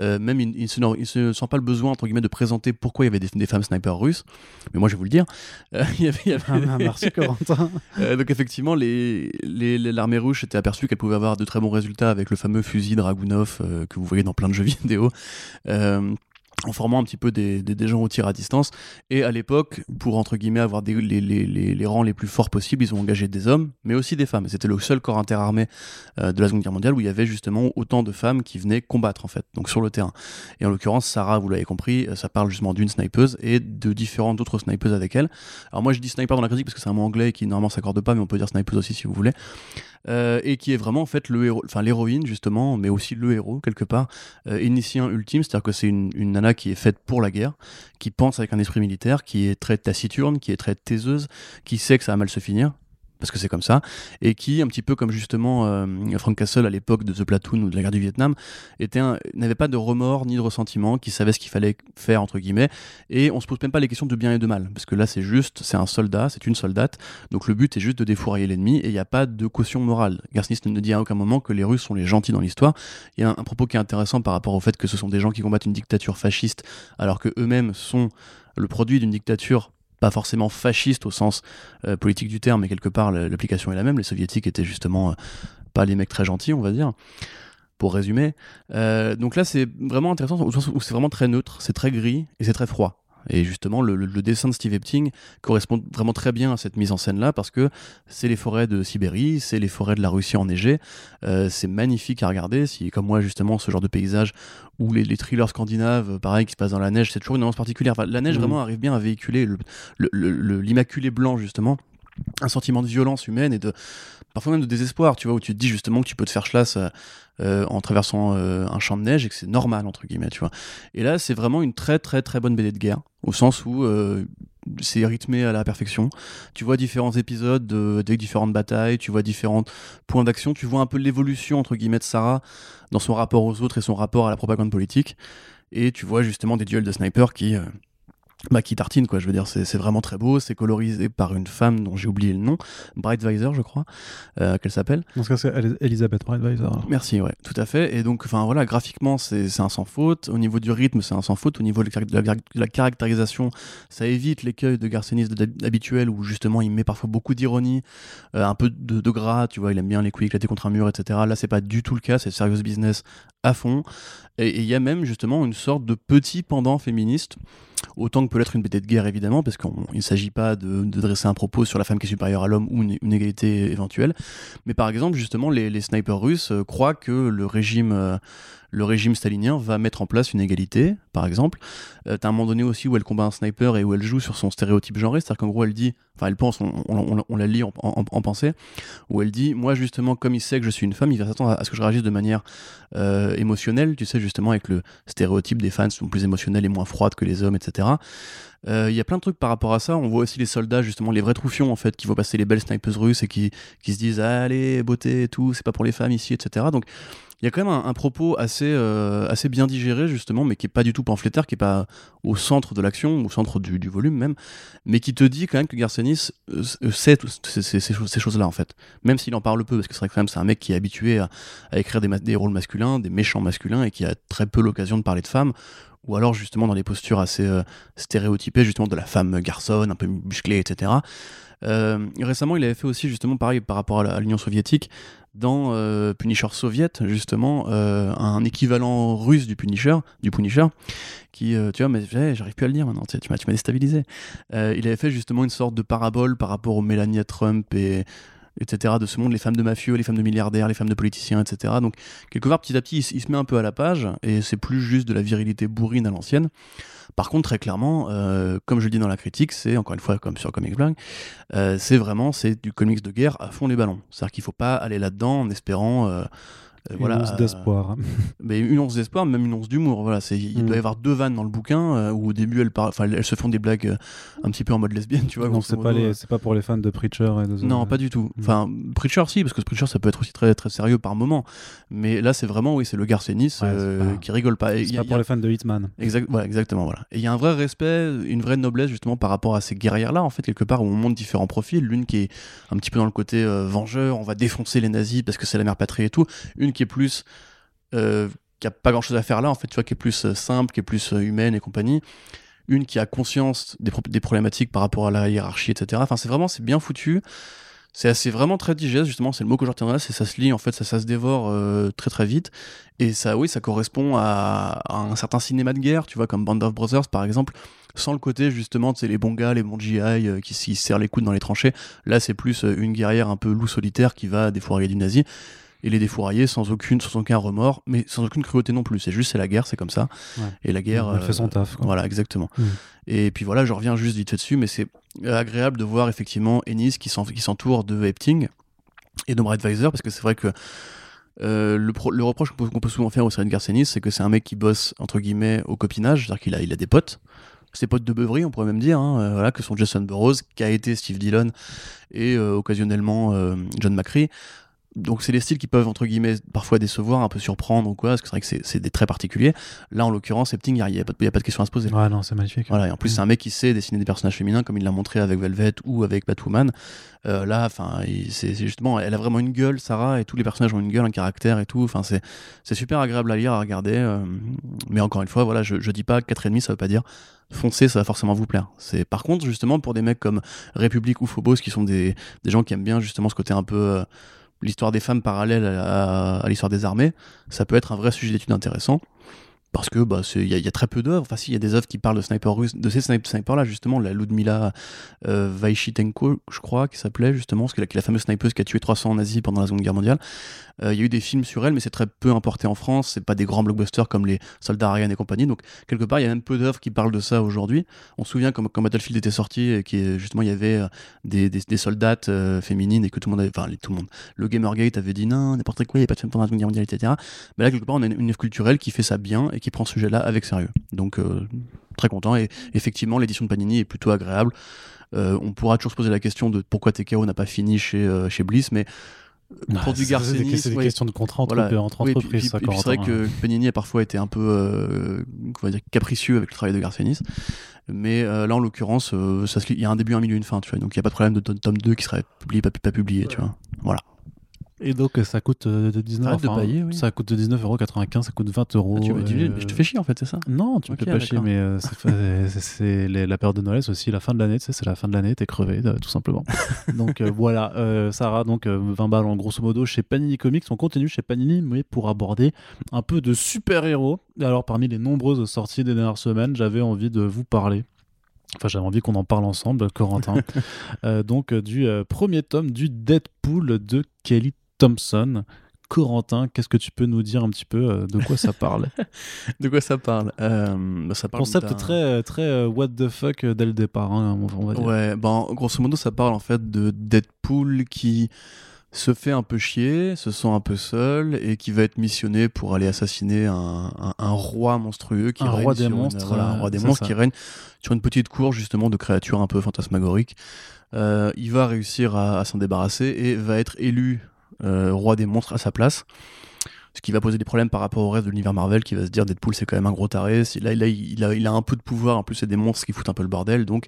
Euh, même il, il se, il se sent pas le besoin entre guillemets de présenter pourquoi il y avait des, des femmes snipers russes. Mais moi je vais vous le dire. Euh, [laughs] il y avait- il y avait- Ah, merci Corentin. [laughs] euh, donc effectivement, les, les- les- l'armée rouge s'était aperçue qu'elle pouvait avoir de très bons résultats avec le fameux fusil Dragunov que vous voyez dans plein de jeux [laughs] vidéo. En formant un petit peu des, des, gens au tir à distance. Et à l'époque, pour entre guillemets avoir les, les, les, rangs les plus forts possibles, ils ont engagé des hommes, mais aussi des femmes. C'était le seul corps interarmé euh, de la Seconde Guerre mondiale où il y avait justement autant de femmes qui venaient combattre en fait, donc sur le terrain. Et en l'occurrence, Sarah, vous l'avez compris, euh, ça parle justement d'une snipeuse et de différentes autres snipeuses avec elle. Alors moi, je dis sniper dans la critique parce que c'est un mot anglais qui normalement s'accorde pas, mais on peut dire snipeuse aussi si vous voulez. Euh, et qui est vraiment en fait le héros, enfin l'héroïne justement, mais aussi le héros quelque part, euh, initiant ultime, c'est-à-dire que c'est une, une, nana qui est faite pour la guerre, qui pense avec un esprit militaire, qui est très taciturne, qui est très taiseuse, qui sait que ça va mal se finir, parce que c'est comme ça, et qui, un petit peu comme justement euh, Frank Castle à l'époque de The Platoon ou de la guerre du Vietnam, n'avait pas de remords ni de ressentiment, qui savait ce qu'il fallait faire, entre guillemets, et on se pose même pas les questions de bien et de mal, parce que là c'est juste, c'est un soldat, c'est une soldate, donc le but est juste de défourailler l'ennemi, et il n'y a pas de caution morale. Garcinis ne dit à aucun moment que les Russes sont les gentils dans l'histoire. Il y a un, un propos qui est intéressant par rapport au fait que ce sont des gens qui combattent une dictature fasciste, alors que eux-mêmes sont le produit d'une dictature pas forcément fasciste au sens euh, politique du terme, mais quelque part l'application est la même. Les soviétiques étaient justement euh, pas les mecs très gentils, on va dire, pour résumer. Euh, donc là, c'est vraiment intéressant au c'est vraiment très neutre, c'est très gris et c'est très froid. Et justement, le, dessin de Steve Epting correspond vraiment très bien à cette mise en scène-là parce que c'est les forêts de Sibérie, c'est les forêts de la Russie enneigées. Euh, c'est magnifique à regarder. Si, comme moi, justement, ce genre de paysage ou les, thrillers scandinaves, pareil, qui se passent dans la neige, c'est toujours une ambiance particulière. la neige mmh. vraiment arrive bien à véhiculer l'immaculé blanc, justement un sentiment de violence humaine et de parfois même de désespoir, tu vois, où tu te dis justement que tu peux te faire chlasse euh, euh, en traversant euh, un champ de neige et que c'est normal entre guillemets, tu vois. Et là, c'est vraiment une très très très bonne BD de guerre, au sens où c'est rythmé à la perfection. Tu vois différents épisodes avec différentes batailles, tu vois différents points d'action, tu vois un peu l'évolution entre guillemets de Sarah dans son rapport aux autres et son rapport à la propagande politique. Et tu vois justement des duels de snipers qui, bah, qui tartine quoi je veux dire c'est vraiment très beau. C'est colorisé par une femme dont j'ai oublié le nom. Brightweiser je crois euh, qu'elle s'appelle. Dans ce cas c'est Elisabeth Brightweiser merci ouais tout à fait. Et donc enfin voilà graphiquement c'est un sans faute. Au niveau du rythme c'est un sans faute. Au niveau de la, caractérisation ça évite l'écueil de Garcenis habituel où justement il met parfois beaucoup d'ironie euh, un peu de, gras tu vois il aime bien les coups éclatés contre un mur etc là c'est pas du tout le cas. C'est serious business à fond et il y a même justement une sorte de petit pendant féministe autant que peut l'être une BD de guerre évidemment, parce qu'il ne s'agit pas de, dresser un propos sur la femme qui est supérieure à l'homme ou une, égalité éventuelle. Mais par exemple, justement, les, snipers russes euh, croient que le régime euh, le régime stalinien va mettre en place une égalité, par exemple. Euh, T'as un moment donné aussi où elle combat un sniper et où elle joue sur son stéréotype genré, c'est-à-dire qu'en gros elle dit, enfin elle pense, on, la lit en, pensée, où elle dit, moi justement, comme il sait que je suis une femme, il va s'attendre à, ce que je réagisse de manière euh, émotionnelle, tu sais, justement avec le stéréotype des fans sont plus émotionnels et moins froides que les hommes, etc. Euh, il y a plein de trucs par rapport à ça. On voit aussi les soldats, justement, les vrais troufions, en fait, qui vont passer les belles snipers russes et qui, qui se disent Allez, beauté et tout, c'est pas pour les femmes ici, etc. Donc, il y a quand même un, propos assez, euh, assez bien digéré, justement, mais qui est pas du tout pamphlétaire, qui est pas au centre de l'action, au centre du, volume même, mais qui te dit quand même que Garcenis euh, sait ces, choses-là, en fait. Même s'il en parle peu, parce que c'est vrai que quand même c'est un mec qui est habitué à, écrire des rôles masculins, des méchants masculins, et qui a très peu l'occasion de parler de femmes ou alors justement dans des postures assez euh, stéréotypées, justement de la femme garçonne, un peu musclée, etc. Euh, récemment, il avait fait aussi justement pareil par rapport à l'Union soviétique, dans euh, Punisher Soviet, justement, un équivalent russe du Punisher, du Punisher, qui, tu vois, mais j'arrive plus à le dire maintenant, tu, tu m'as déstabilisé. il avait fait justement une sorte de parabole par rapport au Melania Trump et etc., de ce monde, les femmes de mafieux, les femmes de milliardaires, les femmes de politiciens, etc. Donc, quelque part, petit à petit, il, se met un peu à la page, et c'est plus juste de la virilité bourrine à l'ancienne. Par contre, très clairement, euh, comme je le dis dans la critique, c'est encore une fois comme sur Comics Blank, euh, c'est vraiment c'est du comics de guerre à fond les ballons. C'est-à-dire qu'il faut pas aller là-dedans en espérant euh, une voilà, once d'espoir. mais une once d'espoir, même une once d'humour. Voilà, c'est, il doit y mm. avoir deux vannes dans le bouquin euh, où au début elles, elles se font des blagues euh, un petit peu en mode lesbienne, [laughs] tu vois. Non, c'est pas, les, c'est pas pour les fans de Preacher et de Non, pas du tout. Mm. Enfin, Preacher si, parce que Preacher ça peut être aussi très très sérieux par moment. Mais là, c'est vraiment oui, c'est le Garcenis qui rigole pas. C'est pas pour les fans de Hitman. Exact, voilà, exactement voilà. Et il y a un vrai respect, une vraie noblesse justement par rapport à ces guerrières là en fait quelque part où on montre différents profils. L'une qui est un petit peu dans le côté vengeur, on va défoncer les nazis parce que c'est la mère patrie et tout. Une qui est plus euh, qui a pas grand chose à faire là, en fait, tu vois, qui est plus euh, simple, qui est plus euh, humaine et compagnie. Une qui a conscience des, des, problématiques par rapport à la hiérarchie, etc. Enfin, c'est vraiment, c'est bien foutu. c'est vraiment très digeste justement c'est le mot que je retiendrai c'est ça se lit en fait ça, ça se dévore très très vite et ça oui ça correspond à, un certain cinéma de guerre tu vois comme Band of Brothers par exemple sans le côté justement c'est les bons gars les bons GI qui s'y serrent les coudes dans les tranchées là c'est plus une guerrière un peu loup solitaire qui va défourailler du nazi et les défourailler sans aucune sans aucun remords mais sans aucune cruauté non plus. C'est juste c'est la guerre c'est comme ça. Et la guerre elle fait son taf voilà exactement. Mm. et puis voilà je reviens juste vite fait dessus mais c'est agréable de voir effectivement Ennis qui s'en- qui s'entoure de Epting et de Weiser parce que c'est vrai que euh, le, pro- le reproche qu'on peut, souvent faire au Cyril Garcenis, c'est que c'est un mec qui bosse entre guillemets au copinage, c'est-à-dire qu'il a, il a des potes, ses potes de beuverie, on pourrait même dire, hein, euh, voilà, que sont Jason Burroughs, qui a été Steve Dillon et euh, occasionnellement euh, John McCree. Donc c'est des styles qui peuvent entre guillemets parfois décevoir, un peu surprendre ou quoi, parce que c'est vrai que c'est- des traits particuliers. Là en l'occurrence, Epting, il n'y a, pas de- il y a pas de question à se poser. Ouais, non, c'est magnifique. Voilà, et en plus, c'est un mec qui sait dessiner des personnages féminins, comme il l'a montré avec Velvet ou avec Batwoman. Euh, là, enfin, c'est justement, elle a vraiment une gueule, Sarah, et tous les personnages ont une gueule, un caractère et tout. Enfin, c'est c'est super agréable à lire, à regarder. euh, mais encore une fois, voilà, je, je dis pas 4,5, ça veut pas dire foncez, ça va forcément vous plaire. C'est par contre, justement, pour des mecs comme République ou Phobos, qui sont des, des gens qui aiment bien justement ce côté un peu. euh, L'histoire des femmes parallèle à, l'histoire des armées, ça peut être un vrai sujet d'étude intéressant parce que bah il y, a- très peu d'œuvres. Enfin, si, il y a des œuvres qui parlent de snipers russes, de ces snipe- snipers-là, justement, la Ludmila euh, Vaishitenko, je crois, qui s'appelait justement, parce que la, la fameuse snipeuse qui a tué 300 nazis pendant la Seconde Guerre mondiale. Euh, Il y a eu des films sur elle, mais c'est très peu importé en France. C'est pas des grands blockbusters comme les Soldats Ryan et compagnie. Donc, quelque part, il y a même peu d'œuvres qui parlent de ça aujourd'hui. On se souvient quand, Battlefield était sorti, qui justement, il y avait euh, des, des, des soldates euh, féminines et que tout le monde avait, enfin, tout le monde, le Gamergate avait dit non, n'importe quoi, il n'y a pas de film pendant la Seconde Guerre mondiale, etc. Mais là, quelque part, on a une, œuvre culturelle qui fait ça bien prend ce sujet-là avec sérieux. Donc, euh, très content. Et effectivement, l'édition de Panini est plutôt agréable. Euh, on pourra toujours se poser la question de pourquoi TKO n'a pas fini chez, euh, chez Bliss, mais Ah, pour du c'est- des, c'est des ouais. questions de contrat entre, Voilà. entre Oui, puis- entreprises. puis- ça, puis c'est vrai Corentin, hein. que Panini a parfois été un peu euh, comment dire, capricieux avec le travail de Garcenis. Mais euh, là, en l'occurrence, euh, il y a un début, un milieu, une fin, tu vois. Donc il n'y a pas de problème de tome- tome 2 qui serait publié, pas, pas publié, tu vois. Voilà. Et donc, euh, ça coûte euh, de 19 Arrête de enfin, pailler, oui. Ça coûte de 19,95€, ça coûte 20 euros. Ah, tu, euh, je te fais chier en fait, c'est ça Non, tu me Ok, fais pas chier, mais euh, c'est [laughs] la période de Noël, c'est aussi la fin de l'année, tu sais, c'est la fin de l'année, t'es crevé, euh, tout simplement. [laughs] donc euh, voilà, euh, Sarah, donc euh, 20 balles en grosso modo chez Panini Comics. On continue chez Panini, mais pour aborder un peu de super-héros. Alors, parmi les nombreuses sorties des dernières semaines, j'avais envie de vous parler. Enfin, j'avais envie qu'on en parle ensemble, Corentin. [laughs] Euh, donc, euh, du euh, premier tome du Deadpool de Kelly Thompson. Corentin, qu'est-ce que tu peux nous dire un petit peu euh, de quoi ça parle [laughs] De quoi ça parle? Euh, bah, Ça parle Concept très, très euh, what the fuck dès le départ, hein, on, on va dire. Ouais, ben, grosso modo, ça parle en fait de Deadpool qui se fait un peu chier, se sent un peu seul et qui va être missionné pour aller assassiner un, un- un roi monstrueux qui Un règne roi des sur une- monstres, voilà, un roi des c'est monstres ça. qui règne sur une petite cour justement de créatures un peu fantasmagoriques. Euh, il va réussir à, à s'en débarrasser et va être élu roi des monstres à sa place. Ce qui va poser des problèmes par rapport au reste de l'univers Marvel qui va se dire Deadpool c'est quand même un gros taré. Là, il, a, a un peu de pouvoir, en plus c'est des monstres qui foutent un peu le bordel. Donc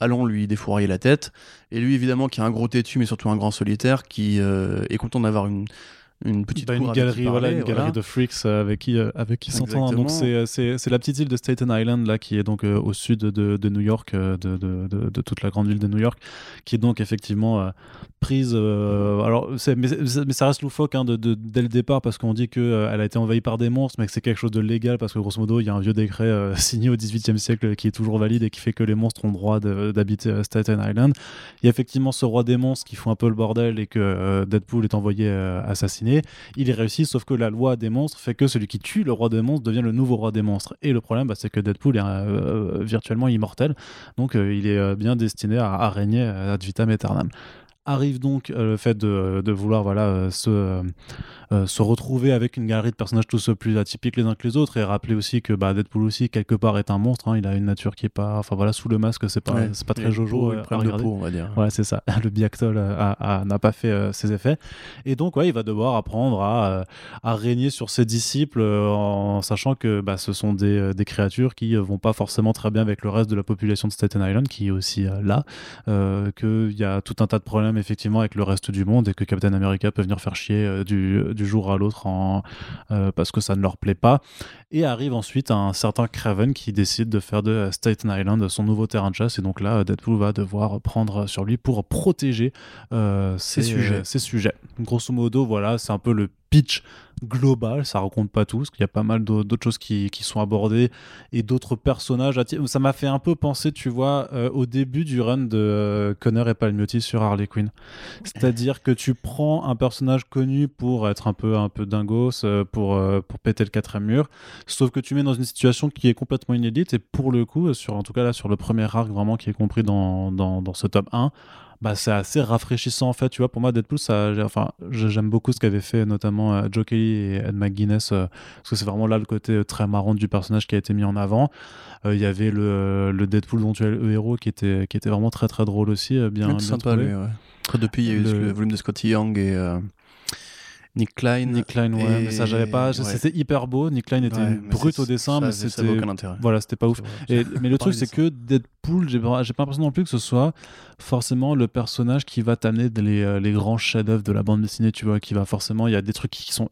allons lui défourailler la tête. Et lui, évidemment, qui est un gros têtu, mais surtout un grand solitaire, qui euh, est content d'avoir une, une petite Bah, une galerie, voilà, une galerie de freaks euh, avec qui, euh, avec qui s'entend. Donc c'est, euh, c'est, c'est la petite île de Staten Island là, qui est donc euh, au sud de, de New York, de, de, toute la grande ville de New York, qui est donc effectivement euh, prise. euh, alors, c'est, mais, mais ça reste loufoque hein, de, de- dès le départ parce qu'on dit qu'elle a été envahie par des monstres, mais que c'est quelque chose de légal parce que grosso modo, il y a un vieux décret [laughs] signé au XVIIIe siècle qui est toujours valide et qui fait que les monstres ont le droit d'habiter Staten Island. Il y a effectivement ce roi des monstres qui fout un peu le bordel et que Deadpool est envoyé euh, Il y réussit, sauf que la loi des monstres fait que celui qui tue le roi des monstres devient le nouveau roi des monstres. Et le problème, bah, c'est que Deadpool est euh, virtuellement immortel, donc euh, il est euh, bien destiné à, régner euh, ad vitam aeternam. Arrive donc euh, le fait de, vouloir voilà, euh, se, euh, se retrouver avec une galerie de personnages tous plus atypiques les uns que les autres et rappeler aussi que bah, Deadpool aussi quelque part est un monstre, hein. il a une nature qui est pas, enfin voilà, sous le masque c'est pas, Ouais. c'est pas très jojo euh, à regarder. peau, on va dire. Ouais, c'est ça. [laughs] Le Biactol euh, n'a pas fait euh, ses effets. Et donc, ouais, il va devoir apprendre à, à régner sur ses disciples en sachant que bah, ce sont des, des créatures qui vont pas forcément très bien avec le reste de la population de Staten Island, qui est aussi là. Qu'il y a tout un tas de problèmes, effectivement, avec le reste du monde et que Captain America peut venir faire chier du, du du jour à l'autre parce que ça ne leur plaît pas. Et arrive ensuite un certain Craven qui décide de faire de Staten Island son nouveau terrain de chasse. Et donc là, Deadpool va devoir prendre sur lui pour protéger ses, sujets. ses sujets. Grosso modo, voilà, c'est un peu le pitch global, ça raconte pas tout, parce qu'il y a pas mal d'autres choses qui, sont abordées et d'autres personnages. Ça m'a fait un peu penser, tu vois, euh, au début du run de euh, Connor et Palmiotti sur Harley Quinn. C'est-à-dire que tu prends un personnage connu pour être un peu, un peu dingos, euh, pour, péter le quatrième mur, sauf que tu mets dans une situation qui est complètement inédite et pour le coup, en tout cas là, sur le premier arc vraiment qui est compris dans, dans, dans ce top 1, bah, c'est assez rafraîchissant en fait. Tu vois, pour moi, Deadpool, ça, enfin, j'aime beaucoup ce qu'avait fait notamment euh, Joe Kelly et Ed McGuinness, euh, parce que c'est vraiment là le côté euh, très marrant du personnage qui a été mis en avant. Il y avait le, le, Deadpool dont tu es le héros qui était, qui était vraiment très très drôle aussi, bien, bien sympa lui. Ouais. depuis, il y a eu le... volume de Scotty Young et Nick Klein. Nick Klein, ouais, mais ça j'avais pas. C'était hyper beau. Nick Klein était brut au dessin, mais c'était. Voilà, c'était pas ouf. Et, mais le truc, c'est que Deadpool, j'ai pas, pas l'impression non plus que ce soit forcément le personnage qui va t'amener les, euh, les, grands chefs-d'œuvre de la bande dessinée, tu vois, qui va forcément. Il y a des trucs qui sont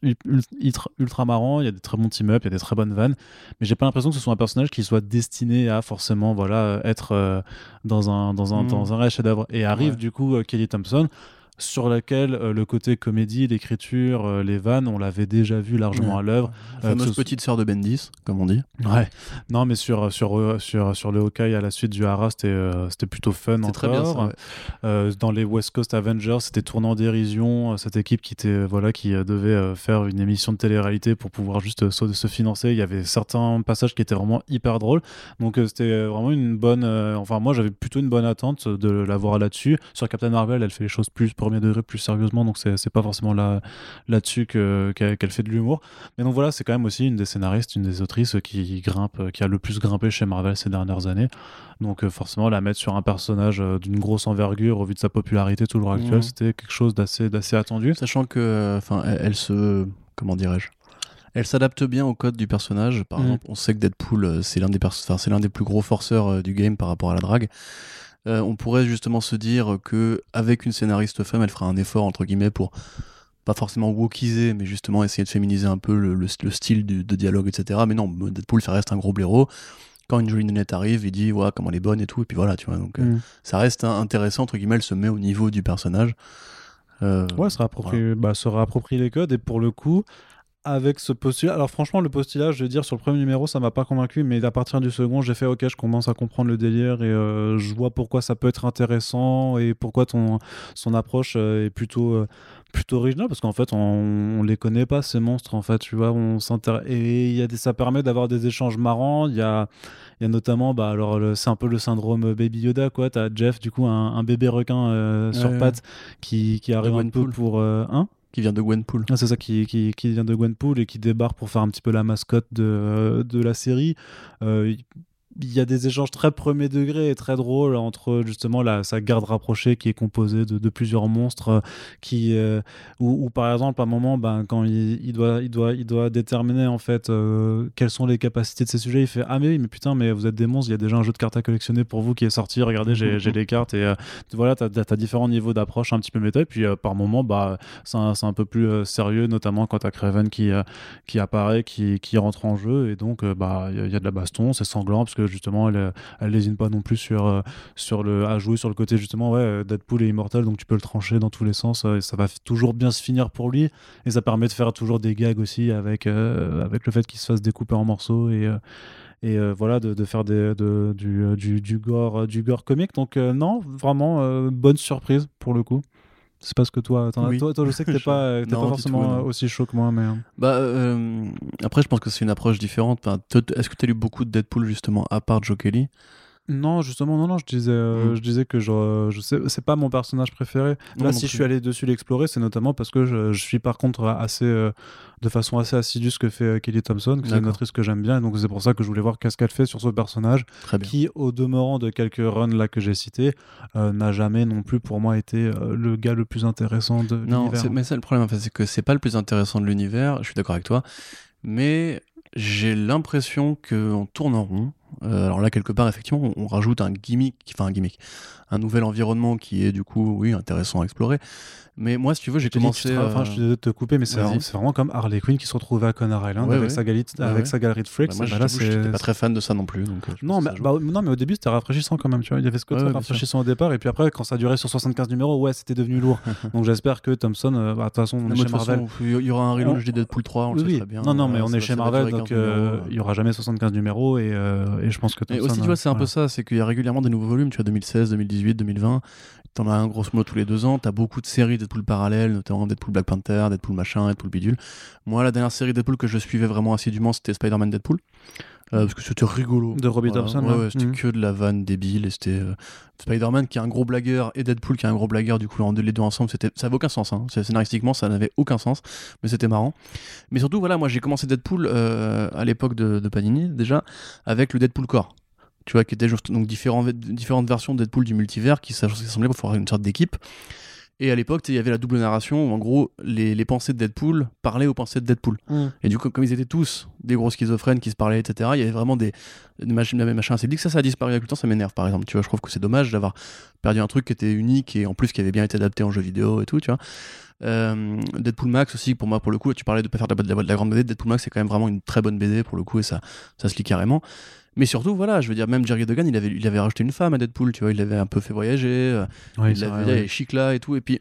ultra, ultra marrants, il y a des très bons team-up, il y a des très bonnes vannes, mais j'ai pas l'impression que ce soit un personnage qui soit destiné à forcément, voilà, être euh, dans un, dans un, hmm. dans un chef-d'œuvre. Et arrive du coup euh, Kelly Thompson sur laquelle euh, le côté comédie, l'écriture, euh, les vannes, on l'avait déjà vu largement à l'œuvre. La fameuse euh, petite sœur de Bendis, comme on dit. Ouais. Non, mais sur, sur, sur, sur le Hawkeye à la suite du Hara, c'était plutôt fun encore. très bien ça, Dans les West Coast Avengers, c'était tourné en dérision. Cette équipe qui, était, voilà, qui devait faire une émission de télé-réalité pour pouvoir juste se, se, financer. Il y avait certains passages qui étaient vraiment hyper drôles. Donc c'était vraiment une bonne... enfin, moi, j'avais plutôt une bonne attente de la voir là-dessus. Sur Captain Marvel, elle fait les choses plus premier degré plus sérieusement, donc c'est pas forcément là, là-dessus qu'elle fait de l'humour. Mais donc voilà, c'est quand même aussi une des scénaristes, une des autrices qui grimpe, qui a le plus grimpé chez Marvel ces dernières années. Donc euh, forcément, la mettre sur un personnage euh, d'une grosse envergure au vu de sa popularité toujours actuelle, mmh. c'était quelque chose d'assez attendu. Sachant que, enfin, elle, se, comment dirais-je elle s'adapte bien au code du personnage. Par mmh. exemple, on sait que Deadpool, euh, c'est l'un des, c'est l'un des plus gros forceurs du game par rapport à la drague. Euh, on pourrait justement se dire que avec une scénariste femme, elle fera un effort entre guillemets pour pas forcément wokiser, mais justement essayer de féminiser un peu le, style de dialogue, etc. Mais non, Deadpool, ça reste un gros blaireau. Quand une jolie nénette arrive, il dit ouais, comment elle est bonne et tout, et puis voilà, tu vois. Donc euh, mm. ça reste intéressant, entre guillemets, elle se met au niveau du personnage. Euh, ouais, réapproprie, bah, se réapproprie les codes, et pour le coup, avec ce postulat. Alors franchement, le postulat, je veux dire, sur le premier numéro, ça m'a pas convaincu, mais à partir du second, j'ai fait ok, je commence à comprendre le délire et euh, je vois pourquoi ça peut être intéressant et pourquoi ton son approche euh, est plutôt euh, plutôt originale parce qu'en fait, on, on, les connaît pas ces monstres en fait, tu vois, on et il y a des, ça permet d'avoir des échanges marrants. Il y a il y a notamment, bah alors c'est un peu le syndrome Baby Yoda quoi. T'as Jeff du coup un, bébé requin sur pattes qui, qui arrive un peu pour un qui vient de Gwenpool. Ah, c'est ça, qui, qui, qui, vient de Gwenpool et qui débarque pour faire un petit peu la mascotte de, de la série. Euh, il y a des échanges très premier degré et très drôles entre justement la, sa garde rapprochée qui est composée de, de plusieurs monstres euh, qui euh, ou, par exemple à un moment ben, quand il, il, doit, il, doit, il doit déterminer en fait euh, quelles sont les capacités de ces sujets il fait ah mais oui mais putain mais vous êtes des monstres il y a déjà un jeu de cartes à collectionner pour vous qui est sorti regardez j'ai les cartes et voilà tu as, différents niveaux d'approche un petit peu méta et puis par moment bah, c'est un, un, peu plus sérieux notamment quand tu as Craven qui, qui apparaît qui, qui rentre en jeu et donc bah il y, a de la baston c'est sanglant parce que justement elle, elle lésine pas non plus sur, euh, sur le, à jouer sur le côté justement ouais euh, Deadpool est immortel donc tu peux le trancher dans tous les sens euh, et ça va toujours bien se finir pour lui et ça permet de faire toujours des gags aussi avec, avec le fait qu'il se fasse découper en morceaux et et voilà de, faire des, de, du, du, gore du gore comique. Donc non vraiment bonne surprise pour le coup c'est parce que toi, toi, toi, je sais que t'es [laughs] pas, pas forcément aussi chaud que moi, mais. Hein. Bah, euh, après, je pense que c'est une approche différente. Est-ce que tu as lu beaucoup de Deadpool justement, à part Joe Kelly? Non, justement, non, non, je disais, euh, mm. je disais que je, je sais, c'est pas mon personnage préféré. Là, si je suis allé dessus l'explorer, c'est notamment parce que je, suis par contre assez, euh, de façon assez assidue ce que fait euh, Kelly Thompson, que c'est une actrice que j'aime bien, et donc c'est pour ça que je voulais voir qu'est-ce qu'elle fait sur ce personnage, qui, au demeurant de quelques runs là que j'ai cités, n'a jamais non plus pour moi été le gars le plus intéressant de l'univers. Non, mais c'est le problème, en fait, c'est que c'est pas le plus intéressant de l'univers. Je suis d'accord avec toi, mais j'ai l'impression qu'on tourne en rond. Euh, alors là, quelque part, effectivement, on, rajoute un gimmick, enfin un gimmick, un nouvel environnement qui est du coup, intéressant à explorer. Mais moi, si tu veux, j'ai te commencé. te- enfin, euh, je désolé de te couper, mais c'est vraiment, comme Harley Quinn qui se retrouvait à Conner Island Ouais, avec, ouais. Sa, galerie, Ouais, avec ouais. sa galerie de freaks. bah, moi, Bah je là, j'étais pas très fan de ça non plus. Donc, euh, Non mais, bah, non, mais au début, c'était rafraîchissant quand même. Tu vois. Il y avait ce côté rafraîchissant au départ, et puis après, quand ça durait sur 75 numéros, ouais, c'était devenu lourd. [laughs] Donc j'espère que Thompson, euh, bah, de toute façon, on est chez Marvel. il y aura un On- des Deadpool 3, on le sait oui. très bien. Non, non, mais Euh, on est chez Marvel, donc 15 euh, numéros, il y aura jamais 75 numéros, et, euh, je pense que Et aussi, tu vois, c'est un euh, peu ça, c'est qu'il y a régulièrement des nouveaux volumes, tu vois, 2016, 2018, 2020. T'en as un grosso modo tous les deux ans. T'as beaucoup de séries Deadpool parallèles, notamment Deadpool Black Panther, Deadpool machin, Deadpool bidule. Moi, la dernière série Deadpool que je suivais vraiment assidûment, c'était Spider-Man Deadpool. Euh, parce que c'était rigolo. De Robbie Voilà. Thompson, Ouais, ouais. ouais, c'était Mhm. que de la vanne débile. Et c'était euh, Spider-Man qui est un gros blagueur et Deadpool qui est un gros blagueur. Du coup, en deux- les deux ensemble, c'était, ça avait aucun sens. Hein. Scénaristiquement, ça n'avait aucun sens. Mais c'était marrant. Mais surtout, voilà, moi j'ai commencé Deadpool euh, à l'époque de, de Panini déjà, avec le Deadpool Core. Tu vois, qui était juste, donc différents, différentes versions de Deadpool du multivers qui s'assemblaient pour faire une sorte d'équipe. Et à l'époque, il y avait la double narration où en gros, les, les pensées de Deadpool parlaient aux pensées de Deadpool. Mhm. Et du coup, comme ils étaient tous des gros schizophrènes qui se parlaient, etc., il y avait vraiment des, des machines, des machins assez. Que ça, ça a disparu avec le temps, ça m'énerve, par exemple. Tu vois, je trouve que c'est dommage d'avoir perdu un truc qui était unique et en plus qui avait bien été adapté en jeu vidéo et tout, tu vois. Euh, Deadpool Max aussi, pour moi, pour le coup, tu parlais de pas faire de la, de la- de la grande BD. Deadpool Max, c'est quand même vraiment une très bonne BD pour le coup et ça, ça se lit carrément. Mais surtout, voilà, je veux dire, même Jerry Duggan, il avait, il avait rajouté une femme à Deadpool, tu vois, il l'avait un peu fait voyager. euh, il c'est avait vrai, il ouais. chic là et tout. Et puis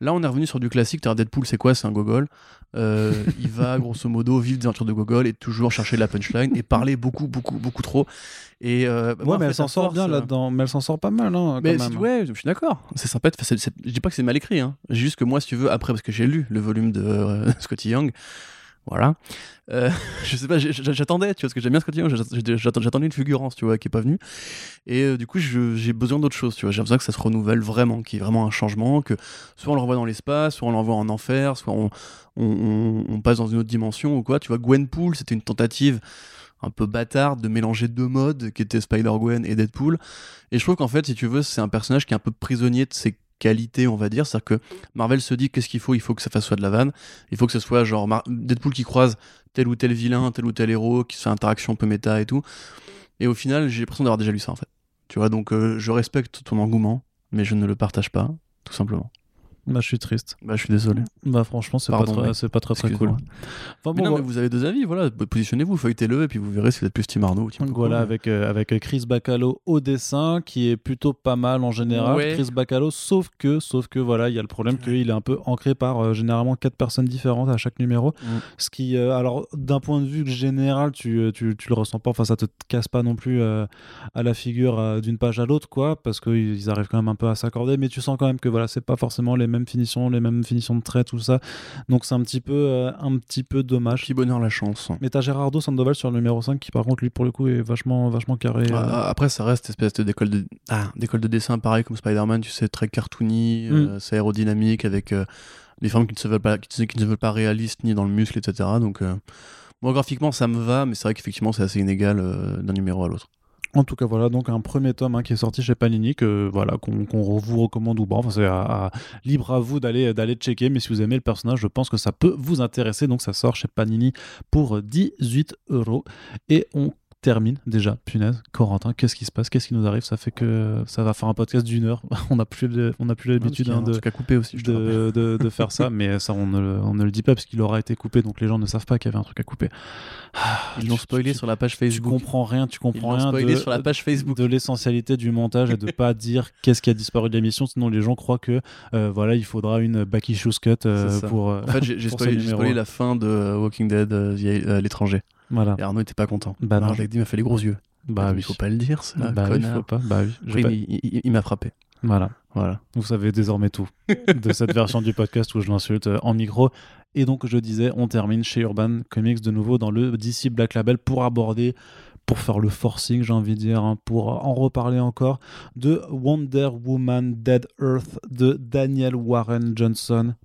là, on est revenu sur du classique. t'as Deadpool, c'est quoi? C'est un gogol. Euh, il va [laughs] grosso modo vivre des aventures de gogol et toujours chercher la punchline et parler beaucoup, beaucoup, beaucoup trop. Et euh, bah, Ouais, mais elle s'en sort force, bien là-dedans. Mais elle s'en sort pas mal, hein, Mais quand c'est- même. ouais, je suis d'accord. C'est sympa. de- je dis pas que c'est mal écrit. Hein. Juste que moi, si tu veux, après, parce que j'ai lu le volume de euh, [laughs] Scotty Young, voilà. Euh, [laughs] je sais pas, j'attendais, tu vois, parce que j'aime bien j'att- j'att- J'attendais une fulgurance, tu vois, qui est pas venue. Et euh, du coup, j'ai besoin d'autre chose, tu vois. J'ai besoin que ça se renouvelle vraiment, qu'il y ait vraiment un changement, que soit on le renvoie dans l'espace, soit on l'envoie en enfer, soit on- on passe dans une autre dimension ou quoi. Tu vois, Gwenpool, c'était une tentative un peu bâtarde de mélanger deux modes qui étaient Spider-Gwen et Deadpool. Et je trouve qu'en fait, si tu veux, c'est un personnage qui est un peu prisonnier de ses qualités, on va dire. C'est-à-dire que Marvel se dit qu'est-ce qu'il faut? Il faut que ça fasse soit de la vanne. Il faut que ce soit genre Deadpool qui croise tel ou tel vilain, tel ou tel héros, qui se fait interaction un peu méta et tout. Et au final, j'ai l'impression d'avoir déjà lu ça en fait. Tu vois, donc euh, je respecte ton engouement, mais je ne le partage pas, tout simplement. Bah, je suis triste. Bah, je suis désolé. Bah, franchement, c'est pas, très- c'est pas très très cool. Enfin, mais bon, non, mais vous avez deux avis, voilà. Positionnez-vous, feuilletez-le, et puis vous verrez si vous êtes plus Team Arnaud ou Coco, voilà, avec, euh, avec Chris Bacalo au dessin, qui est plutôt pas mal en général. Ouais. Chris Bacalo, sauf que, sauf que voilà, il y a le problème qu'il est un peu ancré par euh, généralement quatre personnes différentes à chaque numéro. Mm. Ce qui, euh, alors, d'un point de vue général, tu, euh, tu, tu le ressens pas, enfin, ça te casse pas non plus euh, à la figure euh, d'une page à l'autre, quoi, parce qu'ils ils arrivent quand même un peu à s'accorder, mais tu sens quand même que voilà, c'est pas forcément les mêmes finitions, les mêmes finitions de traits, tout ça. Donc c'est un petit peu, euh, un petit peu dommage. Petit bonheur la chance. Mais t'as Gerardo Sandoval sur le numéro 5 qui par contre lui pour le coup est vachement vachement carré. euh. Ah, Après, ça reste espèce d'école de, ah, d'école de dessin, pareil comme Spider-Man, tu sais, très cartoony, Mm. euh, c'est aérodynamique, avec euh, des formes qui ne, se veulent pas, qui, ne- qui ne se veulent pas réalistes ni dans le muscle, etc. Donc, moi, graphiquement, ça me va, mais c'est vrai qu'effectivement, c'est assez inégal d'un numéro à l'autre. En tout cas voilà donc un premier tome hein, qui est sorti chez Panini que voilà qu'on vous recommande ou pas. C'est libre à vous d'aller d'aller checker. Mais si vous aimez le personnage, je pense que ça peut vous intéresser. Donc ça sort chez Panini pour 18 euros et on termine déjà. Punaise, Corentin, qu'est-ce qui se passe? Qu'est-ce qui nous arrive? Ça fait que ça va faire un podcast d'une heure. [laughs] on n'a plus le- on n'a plus l'habitude hein, de couper aussi, je de, de, de faire ça, [laughs] mais ça on ne, le, on ne le dit pas parce qu'il aura été coupé, donc les gens ne savent pas qu'il y avait un truc à couper. Ah, Ils l'ont tu- spoilé tu- sur la page Tu Facebook. comprends rien, tu comprends rien spoilé de, sur la page Facebook. de l'essentialité du montage et de pas [laughs] dire qu'est-ce qui a disparu de l'émission, sinon les gens croient que euh, voilà il faudra une Backy Shoes Cut euh, pour. euh, En fait, j'ai spoilé, spoilé la fin de Walking Dead euh, l'étranger. Voilà. Et Arnaud était pas content. Bah non. Alors, je l'ai dit, il m'a fait les gros yeux. Bah il oui. faut pas le dire, ça. Bah oui, faut pas. Bah oui. pas- il m'a frappé. Voilà. Voilà. Vous savez désormais tout de cette [laughs] version du podcast où je l'insulte euh, en micro. Et donc, je disais, on termine chez Urban Comics de nouveau dans le DC Black Label pour aborder, pour faire le forcing, j'ai envie de dire, hein, pour en reparler encore, de Wonder Woman Dead Earth de Daniel Warren Johnson. [laughs]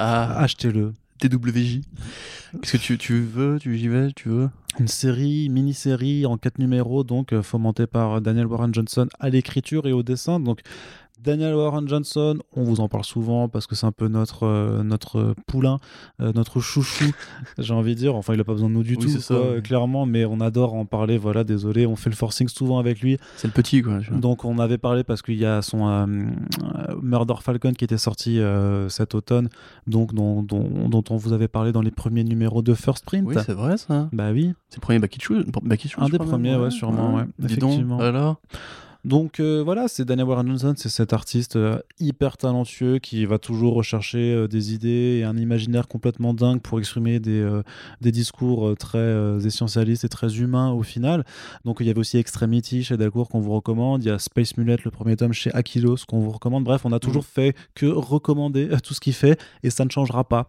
Ah, Achetez-le. TWJ. Qu'est-ce que tu, veux Tu Tu veux? Une série, mini-série en quatre numéros, donc euh, fomentée par Daniel Warren Johnson à l'écriture et au dessin. Donc Daniel Warren Johnson, on vous en parle souvent parce que c'est un peu notre, euh, notre poulain, euh, notre chouchou, [laughs] j'ai envie de dire. Enfin, il a pas besoin de nous du Oui, tout, ça, quoi, ouais. clairement, mais on adore en parler. Voilà, désolé, on fait le forcing souvent avec lui. C'est le petit, quoi. Donc, on avait parlé parce qu'il y a son euh, Murder Falcon qui était sorti euh, cet automne, donc dont, dont, dont on vous avait parlé dans les premiers numéros de First Print. Oui, c'est vrai, ça. bah oui. C'est le premier Back Issues, Back Issues, Un des premiers, ouais, sûrement, ouais, Dis donc, effectivement. alors Donc euh, voilà, c'est Daniel Warren Johnson, c'est cet artiste euh, hyper talentueux qui va toujours rechercher euh, des idées et un imaginaire complètement dingue pour exprimer des, des discours très essentialistes et très humains au final. Donc il y avait aussi Extremity chez Delcourt qu'on vous recommande, il y a Space Mullet, le premier tome chez Aquilos qu'on vous recommande. Bref, on a toujours fait que recommander tout ce qu'il fait et ça ne changera pas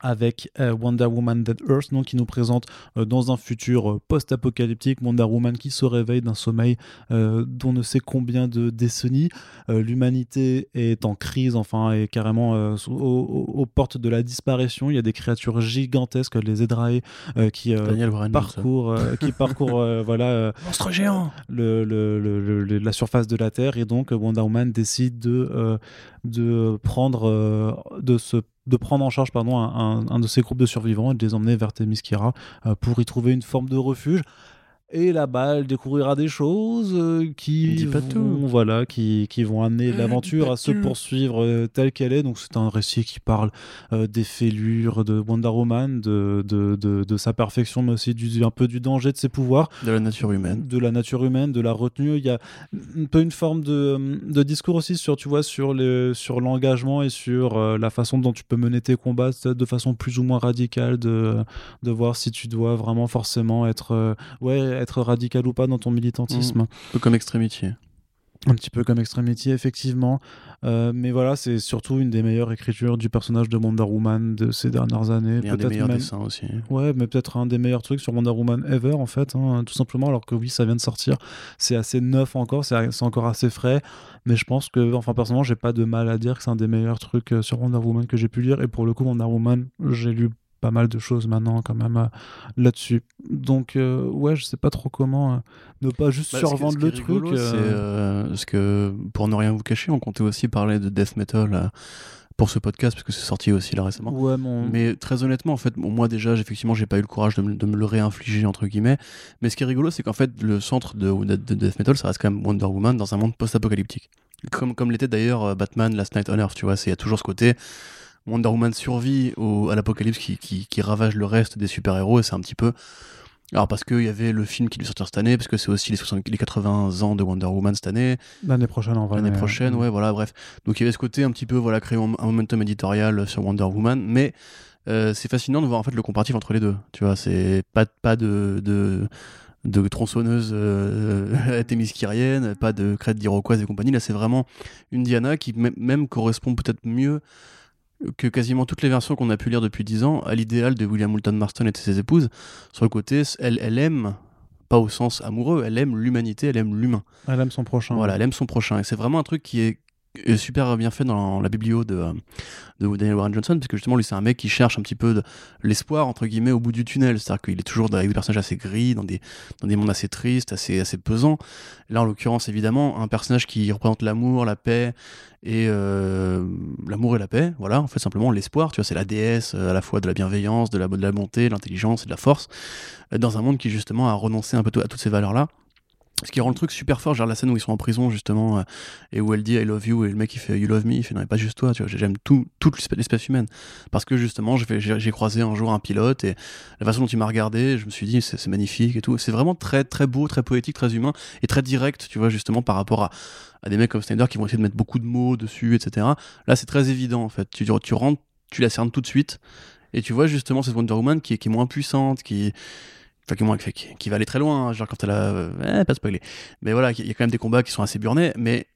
avec euh, Wonder Woman Dead Earth, donc qui nous présente euh, dans un futur euh, post-apocalyptique Wonder Woman qui se réveille d'un sommeil euh, d'on ne sait combien de décennies. Euh, L'humanité est en crise, enfin, est carrément euh, aux, portes de la disparition. Il y a des créatures gigantesques, les Edrae, euh, qui euh, parcourent, euh, qui [laughs] parcourent voilà, euh, Monstre géant le, le- le- le- le- la surface de la Terre et donc Wonder Woman décide de, euh, de, prendre, euh, de, se, de prendre en charge pardon, un, un- de ces groupes de survivants et de les emmener vers Themyscira euh, pour y trouver une forme de refuge. Et là-bas, elle découvrira des choses euh, qui, pas vont, tout. voilà, qui, qui vont amener Ah, l'aventure à se poursuivre euh, telle qu'elle est. Donc c'est un récit qui parle euh, des fêlures de Wonder Woman, de, de, de, de sa perfection, mais aussi du, un peu du danger de ses pouvoirs de la nature humaine. de la nature humaine, de la retenue. Il y a un peu une forme de, de discours aussi sur, tu vois, sur, les, sur l'engagement et sur euh, la façon dont tu peux mener tes combats de façon plus ou moins radicale, de, de voir si tu dois vraiment forcément être, euh, ouais, être radical ou pas dans ton militantisme. Un peu comme Extremity. Un petit peu comme Extremity, effectivement. Euh, mais voilà, c'est surtout une des meilleures écritures du personnage de Wonder Woman de ces dernières années. Et un des Peut-être meilleurs même- dessins aussi. Ouais, mais peut-être un des meilleurs trucs sur Wonder Woman ever, en fait, hein, tout simplement, alors que oui, ça vient de sortir. C'est assez neuf encore, c'est c'est encore assez frais, mais je pense que, enfin, personnellement, j'ai pas de mal à dire que c'est un des meilleurs trucs euh, sur Wonder Woman que j'ai pu lire, et pour le coup, Wonder Woman, j'ai lu pas mal de choses maintenant, quand même, euh, là-dessus. Donc, euh, ouais, je sais pas trop comment euh, ne pas juste Bah, survendre ce qui le rigolo, truc. C'est parce que, pour ne rien vous cacher, on comptait aussi parler de death metal pour ce podcast, parce que c'est sorti aussi là récemment. Ouais, mon... Mais très honnêtement, en fait, bon, moi déjà, j'ai- effectivement, j'ai pas eu le courage de me, de me le réinfliger, entre guillemets. Mais ce qui est rigolo, c'est qu'en fait, le centre de, de, de death metal, ça reste quand même Wonder Woman dans un monde post-apocalyptique. Comme, comme l'était d'ailleurs Batman Last Night on Earth, tu vois. Il y a toujours ce côté. Wonder Woman survit au, à l'apocalypse qui, qui, qui ravage le reste des super-héros, et c'est un petit peu. Alors, parce qu'il y avait le film qui devait sortir cette année, parce que c'est aussi les, 60 les 80 ans de Wonder Woman cette année. L'année prochaine, en vrai. L'année mais, prochaine, euh, ouais, voilà, bref. Donc il y avait ce côté un petit peu, voilà, créer un momentum éditorial sur Wonder Woman, mais euh, c'est fascinant de voir en fait le comparatif entre les deux. Tu vois, c'est pas, pas de, de, de tronçonneuse euh, [laughs] thémiskirienne, pas de crête d'iroquoise et compagnie. Là, c'est vraiment une Diana qui mê- même correspond peut-être mieux que quasiment toutes les versions qu'on a pu lire depuis 10 ans à l'idéal de William Moulton Marston et de ses épouses. Sur le côté, elle, elle aime, pas au sens amoureux, elle aime l'humanité, elle aime l'humain. Elle aime son prochain. Voilà, elle aime son prochain. Et c'est vraiment un truc qui est est super bien fait dans la biblio de, euh, de Daniel Warren Johnson, parce que justement, lui, c'est un mec qui cherche un petit peu de l'espoir, entre guillemets, au bout du tunnel. C'est-à-dire qu'il est toujours avec des personnages assez gris, dans des, mondes assez tristes, assez, pesants. Là, en l'occurrence, évidemment, un personnage qui représente l'amour, la paix, et euh, l'amour et la paix, voilà, en fait, simplement l'espoir, tu vois, c'est la déesse euh, à la fois de la bienveillance, de la, bonté, de l'intelligence et de la force, dans un monde qui, justement, a renoncé un peu à toutes ces valeurs-là. Ce qui rend le truc super fort, genre la scène où ils sont en prison justement euh, et où elle dit I love you et le mec il fait You love me, il fait non mais pas juste toi, tu vois, j'aime tout, toute l'espèce- humaine. Parce que justement j'ai croisé un jour un pilote et la façon dont il m'a regardé, je me suis dit c'est magnifique et tout, c'est vraiment très très beau, très poétique, très humain et très direct, tu vois justement par rapport à, des mecs comme Snyder qui vont essayer de mettre beaucoup de mots dessus, etc. Là c'est très évident en fait, tu, tu rentres, tu la cernes tout de suite et tu vois justement cette Wonder Woman qui qui est moins puissante, qui Enfin, qui, moins- qui- qui va aller très loin, hein, genre quand elle a. euh, eh, pas spoiler. Mais voilà, il y a quand même des combats qui sont assez burnés, mais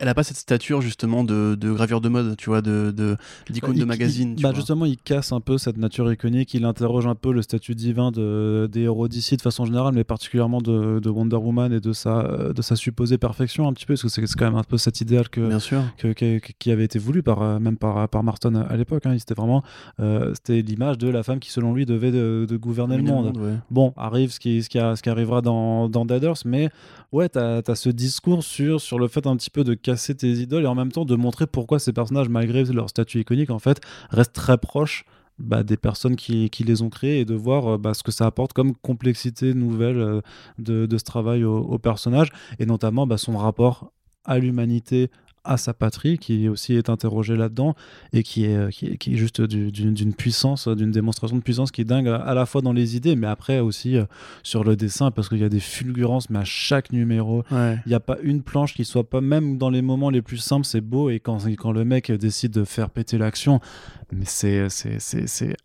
elle a pas cette stature justement de, de gravure de mode, tu vois, de de- d'icône Il- de magazine. il- tu bah vois. justement, il casse un peu cette nature iconique, il interroge un peu le statut divin de, des héros d'ici de façon générale, mais particulièrement de, de Wonder Woman et de sa, de sa supposée perfection un petit peu, parce que c'est quand même un peu cet idéal que, Bien sûr. que- que- que- qui avait été voulu par, euh, même par, par Marston à, à l'époque. hein. C'était vraiment euh, c'était l'image de la femme qui, selon lui, devait de, de gouverner le monde. ouais. Bon, arrive ce qui, ce qui, a- ce qui arrivera dans, dans Dead Earth, mais ouais, t'as as ce discours sur, sur le fait un petit peu de casser tes idoles et en même temps de montrer pourquoi ces personnages, malgré leur statut iconique, en fait, restent très proches bah, des personnes qui, les ont créés et de voir bah, ce que ça apporte comme complexité nouvelle de, de, ce travail au, au personnage et notamment bah, son rapport à l'humanité, à sa patrie, qui aussi est interrogé là-dedans, et qui est, qui est, qui est juste d'une puissance, d'une démonstration de puissance qui est dingue à la fois dans les idées, mais après aussi euh, sur le dessin, parce qu'il y a des fulgurances, mais à chaque numéro, il n'y a pas une planche qui soit pas, même dans les moments les plus simples, c'est beau, et quand, quand le mec décide de faire péter l'action, mais c'est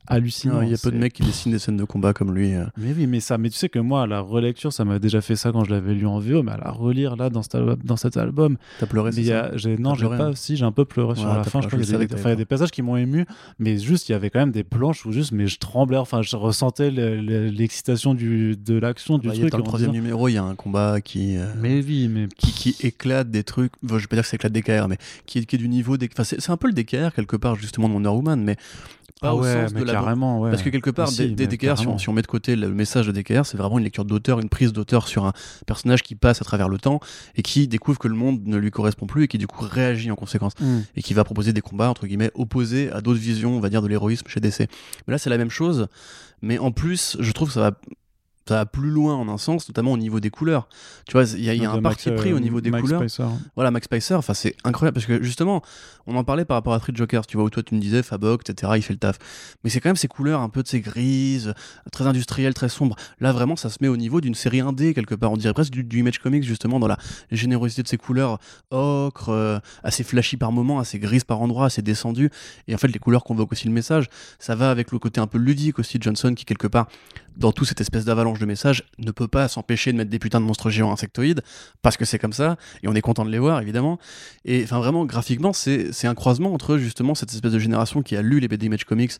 hallucinant. Il y a peu de mecs qui dessinent des scènes de combat comme lui. Euh. Mais oui, mais ça, mais tu sais que moi, la relecture, ça m'a déjà fait ça quand je l'avais lu en VO, mais à la relire là dans, cet, dans cet album. T'as pleuré, c'est ça Non, j'ai pas. Si, j'ai un peu pleuré sur la fin. Je crois qu'il y, a des, passages qui m'ont ému, mais juste, il y avait quand même des planches où juste, mais je tremblais, enfin, je ressentais l'excitation de l'action, du bah, truc. Dans le troisième numéro, il y a un combat qui. Euh, mais oui, mais. Qui, qui éclate des trucs. je vais pas dire que ça éclate des KR, mais qui, qui est du niveau des. Enfin, c'est un peu le DKR quelque part, justement, de Wonder Woman mais pas ah au sens de carrément, ouais. Parce que quelque part, des, DKR, si on, met de côté le message de DKR, c'est vraiment une lecture d'auteur, une prise d'auteur sur un personnage qui passe à travers le temps et qui découvre que le monde ne lui correspond plus et qui du coup réagit en conséquence mm. et qui va proposer des combats entre guillemets opposés à d'autres visions, on va dire, de l'héroïsme chez DC. Mais là, c'est la même chose, mais en plus, je trouve que ça va ça va plus loin en un sens, notamment au niveau des couleurs. Tu vois, il y a, un parti pris au niveau des Max couleurs. Spicer. Voilà, Max Spicer, enfin c'est incroyable parce que justement, on en parlait par rapport à Three Jokers, tu vois, où toi tu me disais Fabok, etc., il fait le taf. Mais c'est quand même ces couleurs un peu de ces grises, très industrielles, très sombres. Là, vraiment, ça se met au niveau d'une série 1D quelque part. On dirait presque du, Image Comics, justement, dans la générosité de ces couleurs ocre, euh, assez flashy par moments, assez grises par endroits, assez descendues. Et en fait, les couleurs convoquent aussi le message. Ça va avec le côté un peu ludique aussi de Johnson qui, quelque part, dans toute cette espèce d'avalanche de messages, ne peut pas s'empêcher de mettre des putains de monstres géants insectoïdes, parce que c'est comme ça, et on est content de les voir, évidemment. Et enfin, vraiment, graphiquement, c'est un croisement entre justement cette espèce de génération qui a lu les BD Image Comics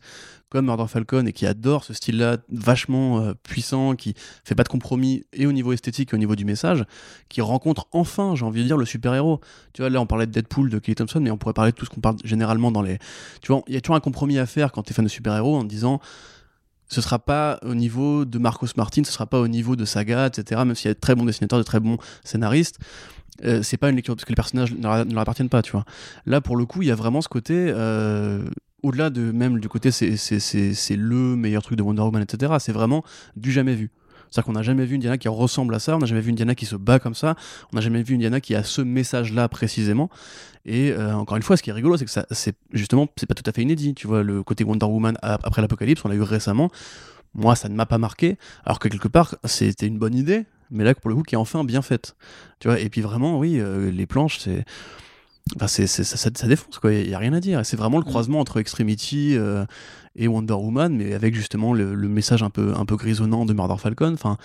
comme Murder Falcon et qui adore ce style-là vachement euh, puissant, qui fait pas de compromis et au niveau esthétique et au niveau du message, qui rencontre enfin, j'ai envie de dire, le super-héros. Tu vois, là, on parlait de Deadpool, de Kelly Thompson, mais on pourrait parler de tout ce qu'on parle généralement dans les. Tu vois, il y a toujours un compromis à faire quand tu es fan de super-héros en disant ce sera pas au niveau de Marcos Martin, ce sera pas au niveau de Saga, etc. Même s'il y a de très bons dessinateurs, de très bons scénaristes, euh, c'est pas une lecture parce que les personnages ne leur appartiennent pas, tu vois. Là, pour le coup, il y a vraiment ce côté. Euh, au-delà de même du côté c'est le meilleur truc de Wonder Woman, etc., c'est vraiment du jamais vu. C'est-à-dire qu'on n'a jamais vu une Diana qui ressemble à ça, on n'a jamais vu une Diana qui se bat comme ça, on n'a jamais vu une Diana qui a ce message-là précisément. Et euh, encore une fois, ce qui est rigolo, c'est que ça, c'est justement, c'est pas tout à fait inédit. Tu vois, le côté Wonder Woman après l'apocalypse, on l'a eu récemment. Moi, ça ne m'a pas marqué, alors que quelque part, c'était une bonne idée, mais là, pour le coup, qui est enfin bien faite. Tu vois, et puis vraiment, oui, euh, les planches, c'est. Enfin, c'est, ça, ça, défonce, quoi. Il n'y a rien à dire. C'est vraiment le mm. croisement entre Extremity euh, et Wonder Woman, mais avec justement le, le, message un peu, un peu grisonnant de Murder Falcon. Enfin,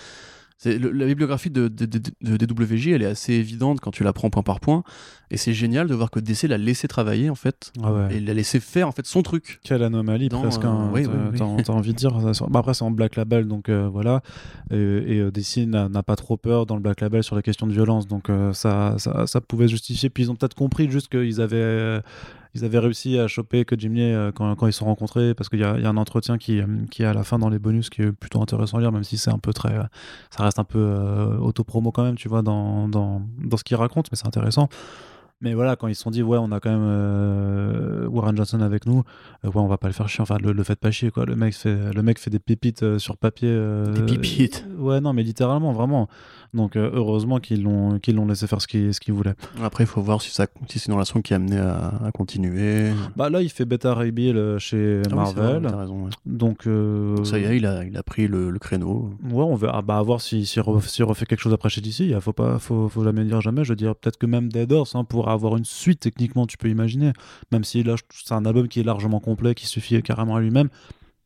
la bibliographie de, DWJ, elle est assez évidente quand tu la prends point par point. Et c'est génial de voir que DC l'a laissé travailler, en fait. Ah et l'a laissé faire, en fait, son truc. Quelle anomalie, presque. Hein. Euh, t'as envie de dire. Bah, après, c'est en Black Label, donc euh, voilà. Et, et euh, DC n'a pas trop peur dans le Black Label sur la question de violence. Donc ça, ça, ça, pouvait justifier. Puis ils ont peut-être compris juste qu'ils avaient ils avaient réussi à choper que Jim Lee quand, quand, ils se sont rencontrés parce qu'il y, y, a un entretien qui, qui est à la fin dans les bonus qui est plutôt intéressant à lire même si c'est un peu très ça reste un peu euh, auto-promo quand même tu vois dans, dans, dans ce qu'il raconte mais c'est intéressant mais voilà, quand ils se sont dit, ouais, on a quand même euh, Warren Johnson avec nous, euh, ouais, on va pas le faire chier. Enfin, le, le faites pas chier, quoi. Le mec fait, le mec fait des pépites sur papier. des pépites Ouais, non, mais littéralement, vraiment. Donc euh, heureusement qu'ils l'ont qu'ils l'ont laissé faire ce qu'ils ce qu'ils voulaient. Après, il faut voir si, ça, si c'est une relation qui a amené à, continuer. Bah là, il fait Beta Ray Bill euh, chez ah Marvel. raison, Donc, euh... ça y est, il a, il a pris le, le créneau. Ouais, on verra. Bah, à voir s'il si, si refait quelque chose après chez DC. Il faut pas, faut, faut jamais dire jamais. Je veux dire, peut-être que même Dead Horse hein, pourra avoir une suite techniquement, tu peux imaginer. Même si là, c'est un album qui est largement complet, qui suffit carrément à lui-même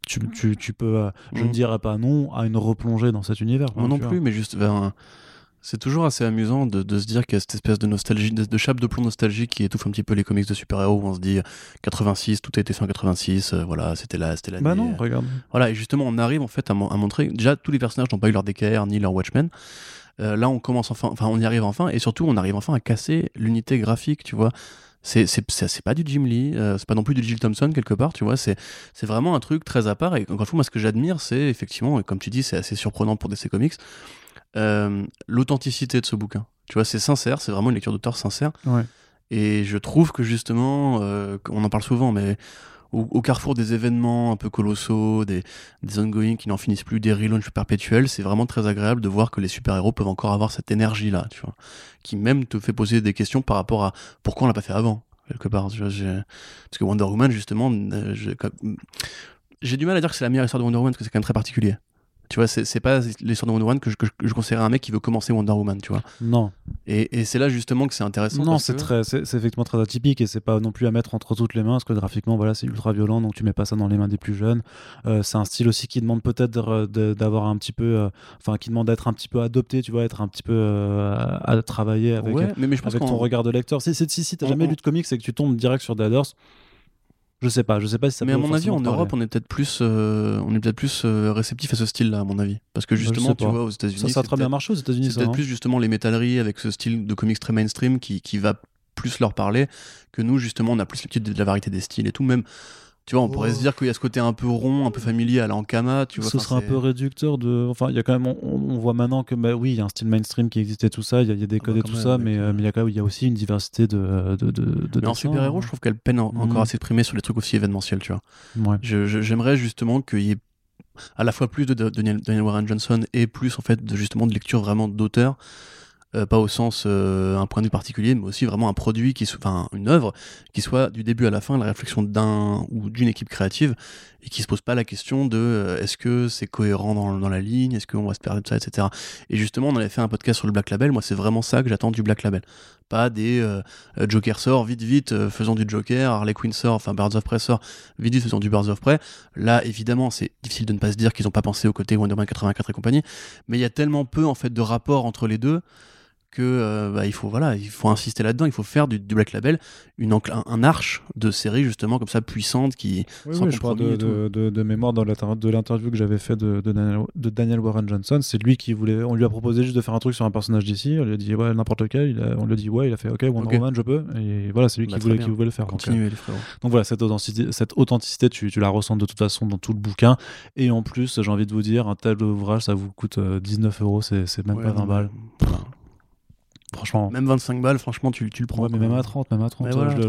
tu, tu, tu, peux, euh, je ne mm. dirais pas non à une replongée dans cet univers. Moi non plus, mais juste vers un, c'est toujours assez amusant de, de se dire qu'il y a cette espèce de nostalgie, de, chape de plomb nostalgique qui étouffe un petit peu les comics de super-héros où on se dit 86, tout a été fait en 86, euh, voilà, c'était là, c'était l'année. Bah non, regarde. Voilà, et justement, on arrive en fait à, montrer, déjà, tous les personnages n'ont pas eu leur DKR ni leur Watchmen. Euh, là, on commence enfin, enfin, on y arrive enfin, et surtout, on arrive enfin à casser l'unité graphique, tu vois c'est pas du Jim Lee, euh, c'est pas non plus du Jill Thompson quelque part, tu vois, c'est vraiment un truc très à part. Et encore une fois, moi, ce que j'admire, c'est effectivement, et comme tu dis, c'est assez surprenant pour DC Comics, euh, l'authenticité de ce bouquin. Tu vois, c'est sincère, c'est vraiment une lecture d'auteur sincère. Ouais. Et je trouve que justement, euh, on en parle souvent, mais au, carrefour des événements un peu colossaux, des, des ongoing qui n'en finissent plus, des relaunchs perpétuels, c'est vraiment très agréable de voir que les super-héros peuvent encore avoir cette énergie-là, tu vois, qui même te fait poser des questions par rapport à pourquoi on l'a pas fait avant, quelque part. Tu vois, parce que Wonder Woman, justement, euh, j'ai du mal à dire que c'est la meilleure histoire de Wonder Woman parce que c'est quand même très particulier. Tu vois, c'est pas l'histoire de Wonder Woman que je, que je- conseillerais à un mec qui veut commencer Wonder Woman, tu vois. Non, Et, et c'est là justement que c'est intéressant. non, c'est que- effectivement très atypique et c'est pas non plus à mettre entre toutes les mains parce que graphiquement, voilà, c'est ultra violent, donc tu mets pas ça dans les mains des plus jeunes. Euh, c'est un style aussi qui demande peut-être de- d'avoir un petit peu, euh, enfin, qui demande d'être un petit peu adopté, tu vois, être un petit peu euh, à, à travailler avec. Ouais, mais, mais je pense avec qu'en- ton regard de lecteur. Si, si, si, t'as jamais on- lu de comics et que tu tombes direct sur Dead je sais pas, je sais pas si ça mais peut à mon avis, en parler. Europe, on est peut-être plus, euh, on est peut-être plus euh, réceptif à ce style-là, à mon avis, parce que justement, tu vois, aux États-Unis, Ça, ça a c'est très bien marché aux États-Unis, c'est peut-être hein. plus justement les métalleries avec ce style de comics très mainstream qui, qui va plus leur parler que nous, justement, on a plus l'habitude de la variété des styles et tout. Même, tu vois, on pourrait se dire qu'il y a ce côté un peu rond, un peu familier à l'Ankama, tu vois. Ce serait un peu réducteur de. Enfin, il y a quand même. On, on voit maintenant que, bah, oui, il y a un style mainstream qui existait, tout ça, il y, a- il y a des Ah bah, codes et tout même, ça, mais euh, euh. mais il y, a quand même- il y a aussi une diversité de. de, de, de Mais en super-héros, hein. je trouve qu'elle peine en- encore Mhm. à s'exprimer sur les trucs aussi événementiels, tu vois. Ouais. Je- je- J'aimerais justement qu'il y ait à la fois plus de de- Daniel, Daniel Warren Johnson et plus en fait de justement de lecture vraiment d'auteur, euh, pas au sens euh, un point de vue particulier, mais aussi vraiment un produit qui enfin une œuvre qui soit du début à la fin la réflexion d'un ou d'une équipe créative et qui se pose pas la question de euh, est-ce que c'est cohérent dans, dans la ligne, est-ce qu'on va se perdre de ça, etc. Et justement, on avait fait un podcast sur le Black Label. Moi, c'est vraiment ça que j'attends du Black Label. Pas des euh, Joker sort, vite, vite, euh, faisons du Joker, Harley Quinn sort, enfin Birds of Prey sort, vite, vite, faisons du Birds of Prey. Là, évidemment, c'est difficile de ne pas se dire qu'ils n'ont pas pensé au côté Wonder Man 84 et compagnie, mais il y a tellement peu en fait de rapport entre les deux que euh, bah, il faut voilà il faut insister là-dedans il faut faire du, du Black Label une un, un arche de série justement comme ça puissante qui Oui, sans oui, je crois de, de, de- de mémoire dans de l'interview que j'avais fait de, de Daniel, de Daniel Warren Johnson, c'est lui qui voulait. On lui a proposé juste de faire un truc sur un personnage d'ici. On lui a dit ouais n'importe lequel. Il a- on lui a dit ouais. Il a fait ok Wonder Ok. Woman je peux. Et voilà c'est lui Bah, qui voulait qui voulait le faire. Donc, euh, continuer les frérots Donc voilà, cette authenticité, cette authenticité tu, tu la ressens de toute façon dans tout le bouquin. Et en plus, j'ai envie de vous dire, un tel ouvrage, ça vous coûte euh, 19 euros, c'est c'est même Ouais, pas 20 non, balles. voilà. Franchement. même 25 balles franchement tu, tu le prends Ouais, mais même à 30, même à 30, Mais euh, voilà, je, le-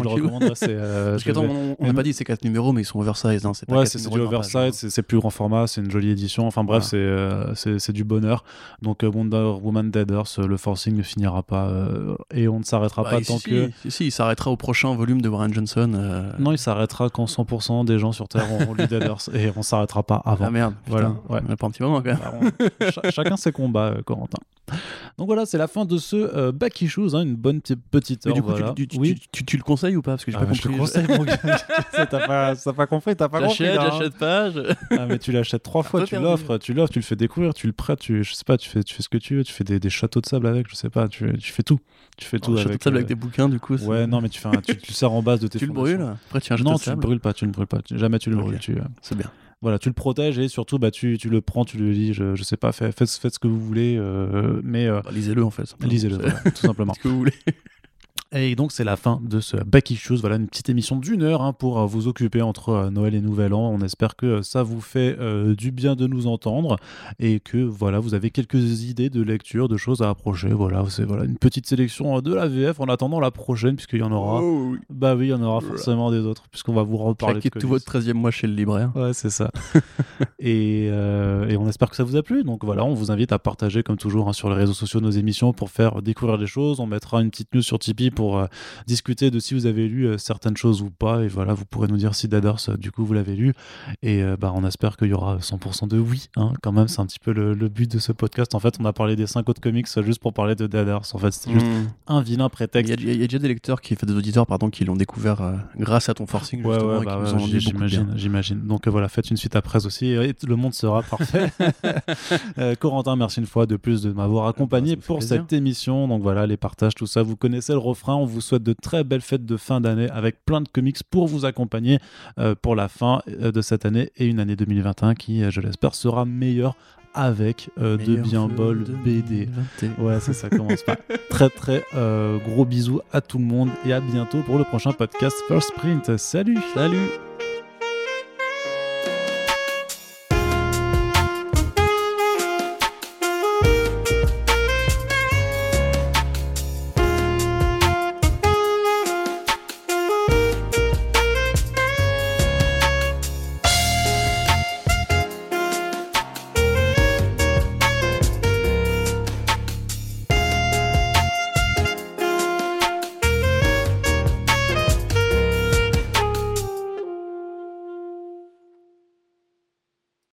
je c'est, [laughs] euh, parce qu'attends on n'a pas dit c'est 4 numéros mais ils sont oversize hein, c'est Ouais, 4 c'est du oversize, hein. c'est plus grand format, c'est une jolie édition. Enfin bref, Voilà. c'est euh, c'est du bonheur. Donc euh, Wonder Woman Dead Earth, le forcing ne finira pas euh, et on ne s'arrêtera Bah, pas tant si, que. si, si, il s'arrêtera au prochain volume de Warren Johnson euh, Non, il s'arrêtera quand 100% des gens sur Terre auront lu Dead Earth et on s'arrêtera pas avant. ah merde Voilà, voilà ouais. on a pas un petit moment quand même Bah, on- chacun ses combats, euh, Corentin. Donc voilà, c'est la fin de ce euh, Back Issues, hein, une bonne petite petite mais heure. du coup voilà. tu, tu- tu- oui. tu- tu- tu le conseilles ou pas? Parce que j'ai Ah, pas bah, je te compris conseille, mon gars. [laughs] [laughs] Ça, t'as pas, pas compris, t'as pas compris. j'achète hein. j'achète pas je- [laughs] Ah, mais tu l'achètes trois fois, peu tu l'offres, tu l'offres, tu le fais découvrir, tu le prêtes, tu, je sais pas, tu fais, tu fais ce que tu veux, tu fais des, des châteaux de sable avec, je sais pas, tu, tu fais tout. Tu fais tout Un château avec. de sable euh, avec des bouquins du coup Ouais, non, mais tu, fais un- tu, tu le sers en base de tes tu le brûles? Après tu as un château Non, tu le brûles pas, tu le brûles pas, jamais tu le brûles. Tu, euh, c'est bien voilà, tu le protèges et surtout, bah, tu, tu le prends, tu le lis, je, je sais pas, faites, faites, faites ce que vous voulez, euh, mais euh, Bah, lisez-le en fait lisez-le, voilà, tout simplement. [laughs] ce que vous voulez Et donc c'est la fin de ce Back Issues, voilà une petite émission d'une heure hein, pour euh, vous occuper entre euh, Noël et Nouvel An. On espère que euh, ça vous fait euh, du bien de nous entendre et que voilà vous avez quelques idées de lecture, de choses à approcher. Voilà, c'est voilà une petite sélection de la VF en attendant la prochaine puisqu'il y en aura. Oh, oui. Bah oui, il y en aura forcément des autres puisqu'on va vous reparler. Claquez de tout votre 13e mois chez le libraire Ouais, c'est ça. [laughs] et, euh, et on espère que ça vous a plu. Donc voilà, on vous invite à partager comme toujours hein, sur les réseaux sociaux nos émissions pour faire découvrir des choses. On mettra une petite news sur Tipeee pour euh, discuter de si vous avez lu euh, certaines choses ou pas. Et voilà, vous pourrez nous dire si Dead Horse, euh, du coup, vous l'avez lu. Et bah, on espère qu'il y aura 100% de oui. Hein, quand même, c'est un petit peu le, le but de ce podcast. En fait, on a parlé des 5 autres comics juste pour parler de Dead Horse. En fait, c'était juste Mmh. un vilain Il y, prétexte. il y a déjà des lecteurs qui, fait des auditeurs pardon, qui l'ont découvert euh, grâce à ton forcing Ouais, ouais, bah ouais, j'imagine, j'imagine. Donc euh, voilà, faites une suite après aussi et le monde sera parfait. [laughs] [laughs] Euh, Corentin, merci une fois de plus de m'avoir accompagné pour cette émission. Donc voilà, les partages, tout ça, vous connaissez le refrain. On vous souhaite de très belles fêtes de fin d'année avec plein de comics pour vous accompagner euh, pour la fin euh, de cette année et une année 2021 qui, euh, je l'espère, sera meilleure avec euh, de bien bol BD. 2021. Ouais, c'est ça, commence pas. très très euh, gros bisous à tout le monde et à bientôt pour le prochain podcast First Print. Salut Salut